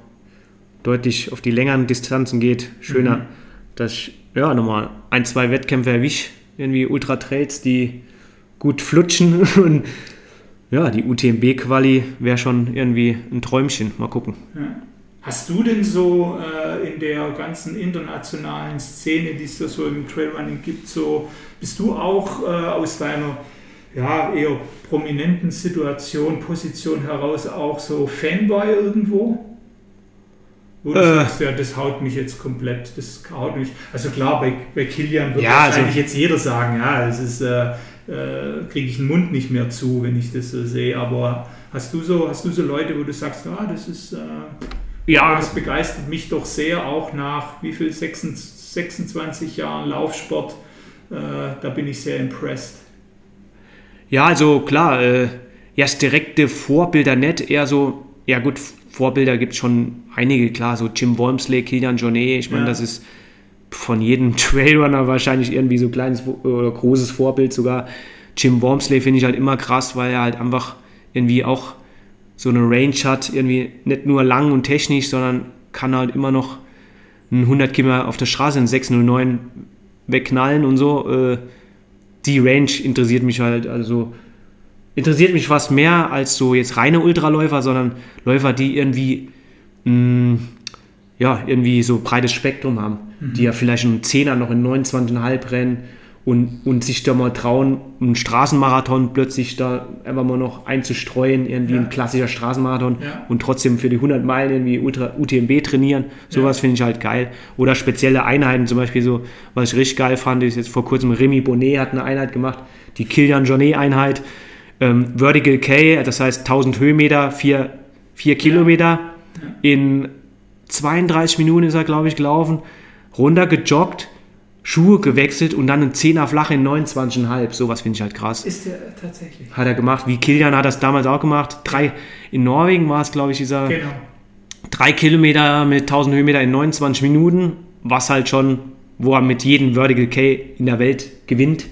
deutlich auf die längeren Distanzen geht. Schöner, Mhm. dass ich ja, nochmal ein, zwei Wettkämpfe erwische, irgendwie Ultra-Trails, die gut flutschen und ja, die UTMB-Quali wäre schon irgendwie ein Träumchen. Mal gucken. Ja. Hast du denn so äh, in der ganzen internationalen Szene, die es da so im Trailrunning gibt, so bist du auch äh, aus deiner ja, eher prominenten Situation, Position heraus auch so Fanboy irgendwo? Wo du Äh. sagst, ja, das haut mich jetzt komplett, das haut mich. Also klar, bei, bei Kilian wird Ja, wahrscheinlich also- jetzt jeder sagen, ja, das ist, äh, äh, kriege ich den Mund nicht mehr zu, wenn ich das so sehe. Aber hast du so, hast du so Leute, wo du sagst, ah, das ist äh, Ja, das begeistert mich doch sehr, auch nach wie viel 26, 26 Jahren Laufsport. Äh, da bin ich sehr impressed. Ja, also klar, äh, ja, das direkte Vorbilder nicht, eher so, ja gut, Vorbilder gibt es schon einige, klar, so Jim Wormsley, Kilian Jornet, ich meine, Ja. das ist von jedem Trailrunner wahrscheinlich irgendwie so kleines oder großes Vorbild sogar. Jim Wormsley finde ich halt immer krass, weil er halt einfach irgendwie auch so eine Range hat, irgendwie nicht nur lang und technisch, sondern kann halt immer noch einen 100 Kilometer auf der Straße in 609 wegknallen und so. Äh, die Range interessiert mich halt, also interessiert mich fast mehr als so jetzt reine Ultraläufer, sondern Läufer, die irgendwie mh, ja, irgendwie so breites Spektrum haben, die ja vielleicht einen Zehner noch in 29,5 rennen und, und sich da mal trauen, einen Straßenmarathon plötzlich da einfach mal noch einzustreuen, irgendwie Ja. ein klassischer Straßenmarathon Ja. und trotzdem für die 100 Meilen irgendwie Ultra, UTMB trainieren. Sowas Ja. finde ich halt geil. Oder spezielle Einheiten, zum Beispiel so, was ich richtig geil fand, ist jetzt vor kurzem Remy Bonnet hat eine Einheit gemacht, die Kilian Jornet Einheit, ähm, Vertical K, das heißt 1000 Höhenmeter, 4, 4 Kilometer. In 32 Minuten ist er, glaube ich, gelaufen, runter gejoggt, Schuhe gewechselt und dann einen Zehner flach in 29,5. Sowas finde ich halt krass. Ist der tatsächlich? Hat er gemacht. Wie Kilian hat das damals auch gemacht. Drei, in Norwegen war es, glaube ich, dieser Genau. drei Kilometer mit 1000 Höhenmeter in 29 Minuten, was halt schon, wo er mit jedem Vertical K in der Welt gewinnt,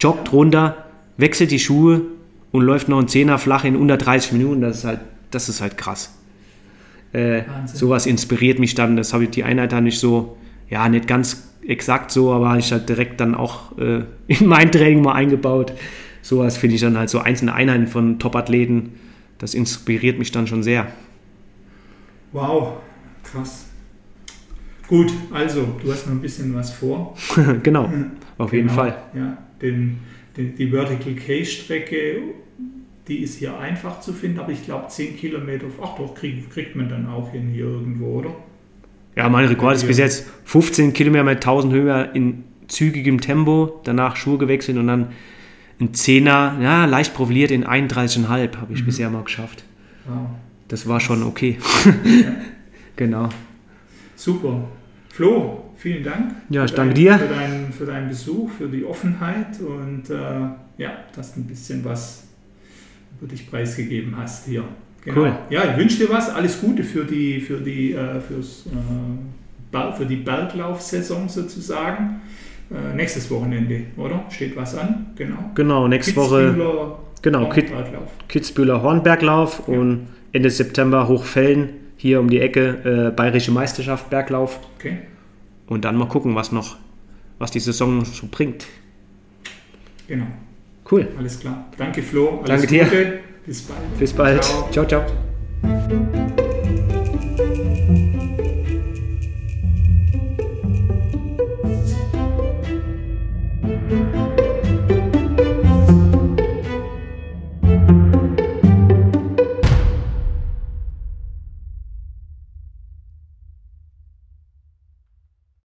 joggt runter, wechselt die Schuhe und läuft noch einen Zehner flach in unter 30 Minuten. Das ist halt, das ist halt krass. Äh, sowas inspiriert mich dann. Das habe ich die Einheit dann nicht so, ja, nicht ganz exakt so, aber ich halt direkt dann auch äh, in mein Training mal eingebaut. Sowas finde ich dann halt so einzelne Einheiten von Top-Athleten. Das inspiriert mich dann schon sehr. Wow, krass. Gut, also du hast noch ein bisschen was vor. genau, auf jeden Genau, Fall. Ja, den, den, die Vertical K-Strecke, die ist hier einfach zu finden, aber ich glaube 10 Kilometer, ach doch, krieg, kriegt man dann auch hin hier irgendwo, oder? Ja, mein Rekord ist bis jetzt 15 Kilometer mit 1000 Höhe in zügigem Tempo, danach Schuhe gewechselt und dann ein Zehner, ja, leicht profiliert in 31,5 habe ich Mhm. bisher mal geschafft. Wow. Das war schon okay. genau. Super. Flo, vielen Dank. Ja, ich für danke dein- dir. Für deinen, für deinen Besuch, für die Offenheit und äh, ja, dass du ein bisschen was über dich preisgegeben hast hier. Genau. Cool. Ja, ich wünsche dir was. Alles Gute für die, für die, äh, fürs, äh, für die Berglaufsaison sozusagen. Äh, nächstes Wochenende, oder? Steht was an? Genau. Genau, nächste Woche genau, Kit, Berglauf. Kitzbüheler Hornberglauf Ja. und Ende September Hochfällen, hier um die Ecke, äh, Bayerische Meisterschaft Berglauf. Okay. Und dann mal gucken, was noch, was die Saison so bringt. Genau. Cool. Alles klar. Danke, Flo. Alles Danke dir. Gute. Bis bald. Bis bald. Ciao. ciao. ciao.